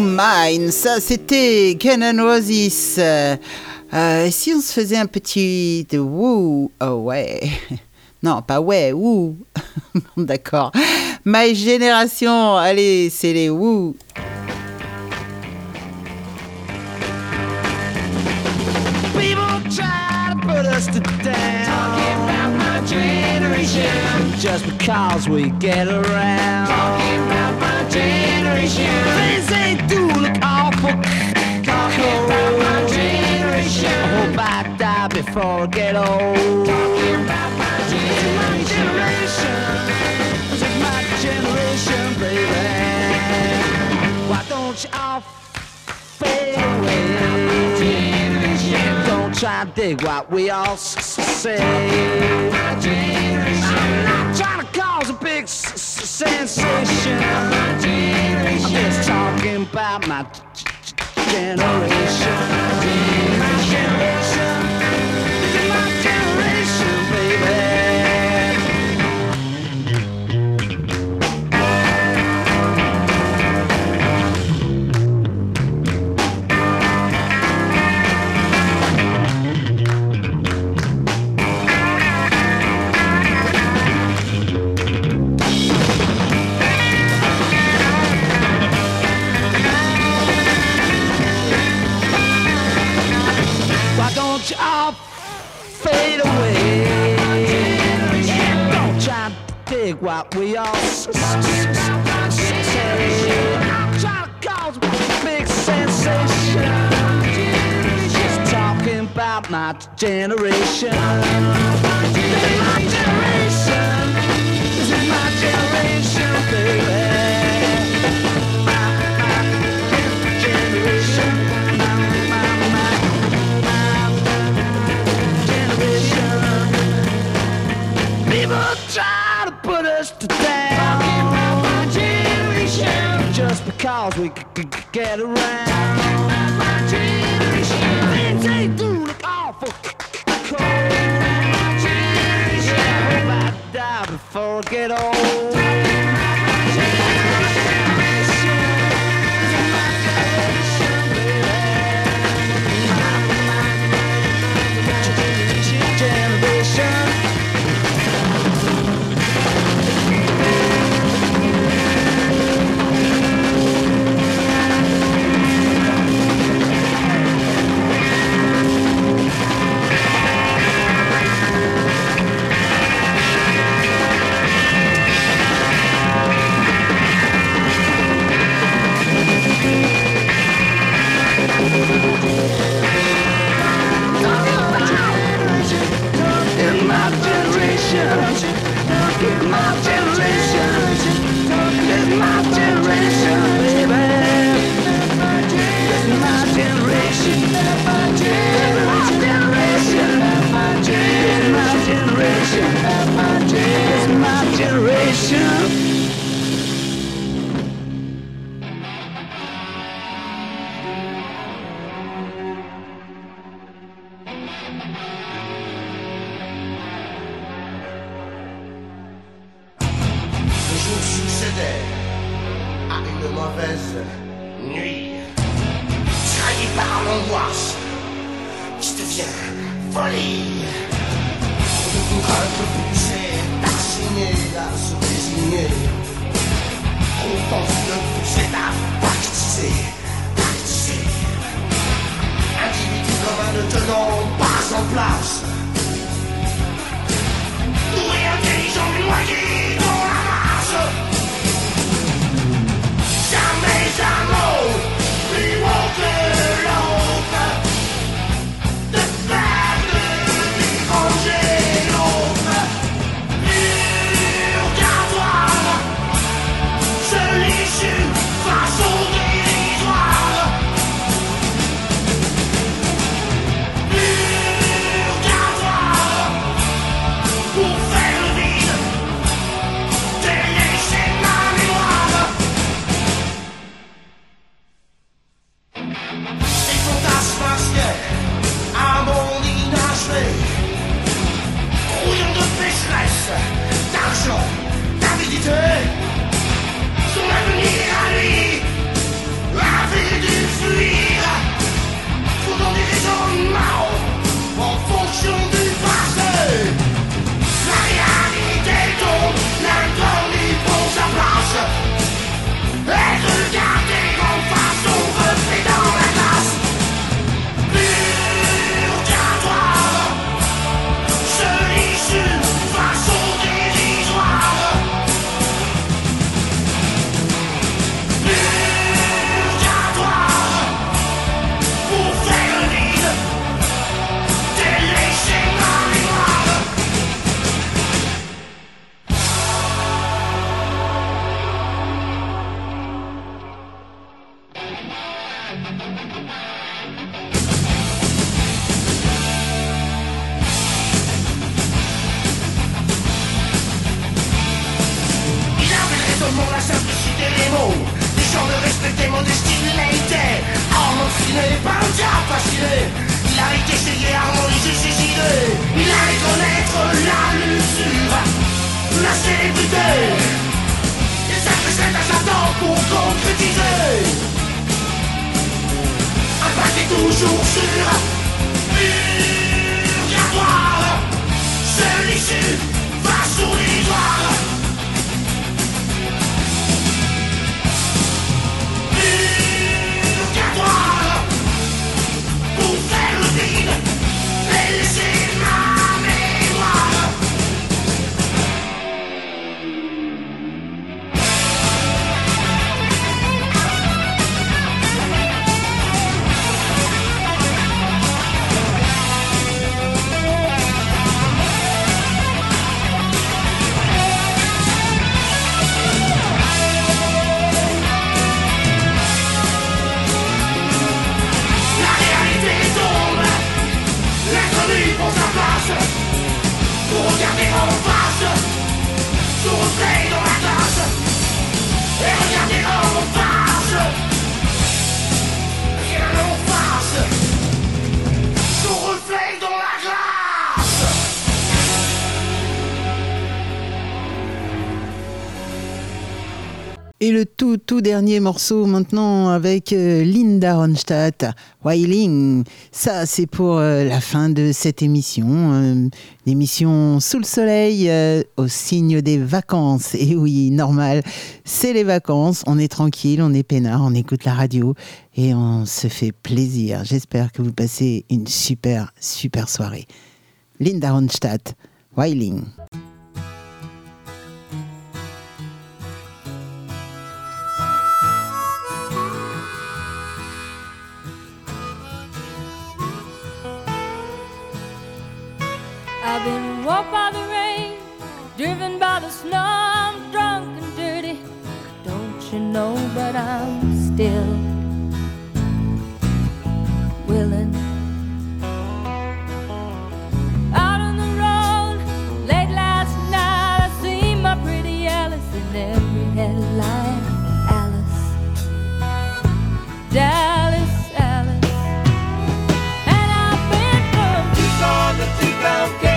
Mine, ça c'était and Roses. Euh, euh, si on se faisait un petit de woo, oh ouais. Non, pas ouais, woo. D'accord. My génération, allez, c'est les woo. People try to put us to. Talking about my generation. Just because we get around. Talking about my generation. Things awful. Talking about my generation. I hope I die before I get old. Talking about my my generation, baby. Why don't you all fade away? Don't try to dig what we all say. I'm not trying to cause a big sensation. I'm just talking about My generation. To dig what we all s- s- s- say. I'm trying to cause a big sensation. Just talking about my generation. This is my generation. This is my generation, baby. We c- c- c- get around. tout dernier morceau maintenant avec euh, Linda Ronstadt, Wailing. Ça, c'est pour euh, la fin de cette émission. Euh, l'émission sous le soleil au signe des vacances. Et oui, normal, c'est les vacances. On est tranquille, on est peinard, on écoute la radio et on se fait plaisir. J'espère que vous passez une super, super soirée. Linda Ronstadt, Wailing. walk by the rain, driven by the snow. I'm drunk and dirty, don't you know? But I'm still willing. Out on the road, late last night, I see my pretty Alice in every headlight. Alice, Dallas. Alice. And I've been from Tucson to Tucson.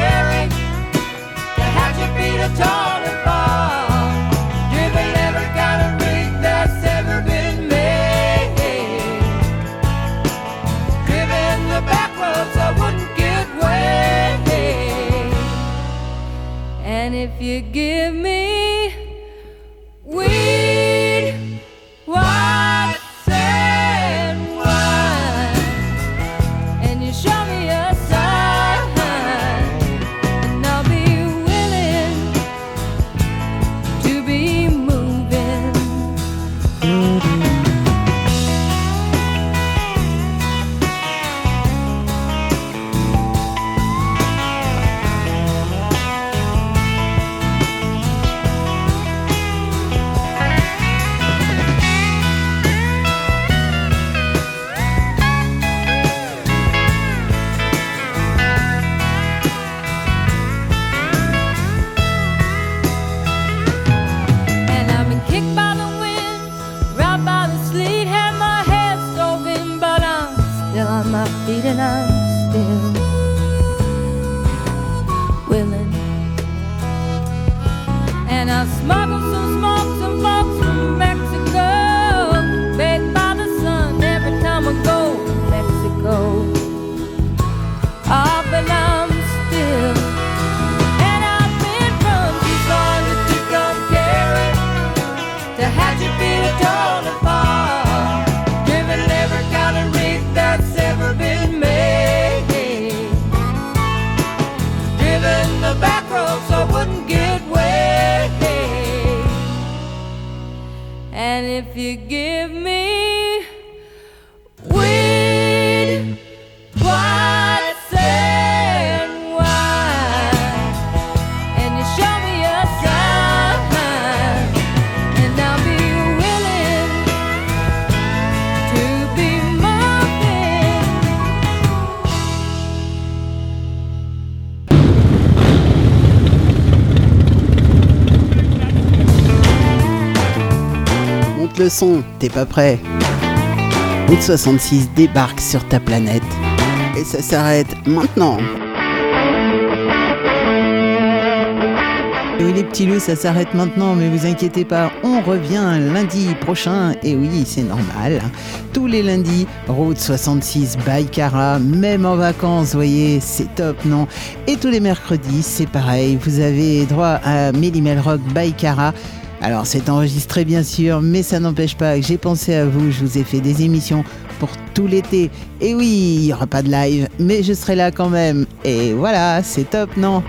T'es pas prêt Route 66 débarque sur ta planète. Et ça s'arrête maintenant. Oui les petits loups, ça s'arrête maintenant, mais vous inquiétez pas, on revient lundi prochain. Et oui, c'est normal. Tous les lundis, route 66 Baïkara, même en vacances, voyez, c'est top, non? Et tous les mercredis, c'est pareil, vous avez droit à Mélimel Rock Baïkara. Alors c'est enregistré bien sûr, mais ça n'empêche pas que j'ai pensé à vous, je vous ai fait des émissions pour tout l'été. Et oui, il n'y aura pas de live, mais je serai là quand même. Et voilà, c'est top, non?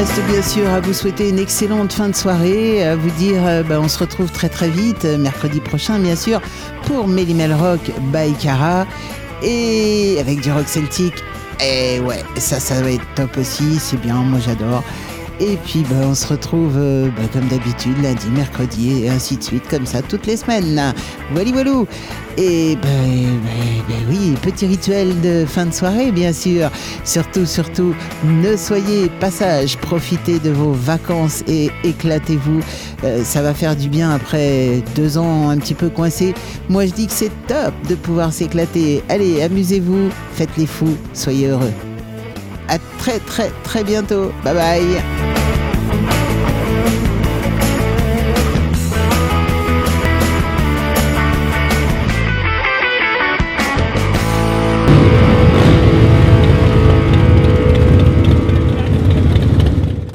Reste bien sûr à vous souhaiter une excellente fin de soirée, à vous dire euh, bah, on se retrouve très très vite, euh, mercredi prochain bien sûr, pour Mélimel Rock by Cara, et avec du rock celtique. Et ouais, ça, ça va être top aussi, c'est bien, moi j'adore. Et puis bah, on se retrouve euh, bah, comme d'habitude lundi, mercredi et ainsi de suite, comme ça toutes les semaines. Voilà, voilà. Et ben ben- ben oui, petit rituel de fin de soirée, bien sûr. Surtout, surtout, ne soyez passage, profitez de vos vacances et éclatez-vous. Euh, ça va faire du bien après deux ans un petit peu coincés. Moi, je dis que c'est top de pouvoir s'éclater. Allez, amusez-vous, faites les fous, soyez heureux. À très très très bientôt. Bye bye.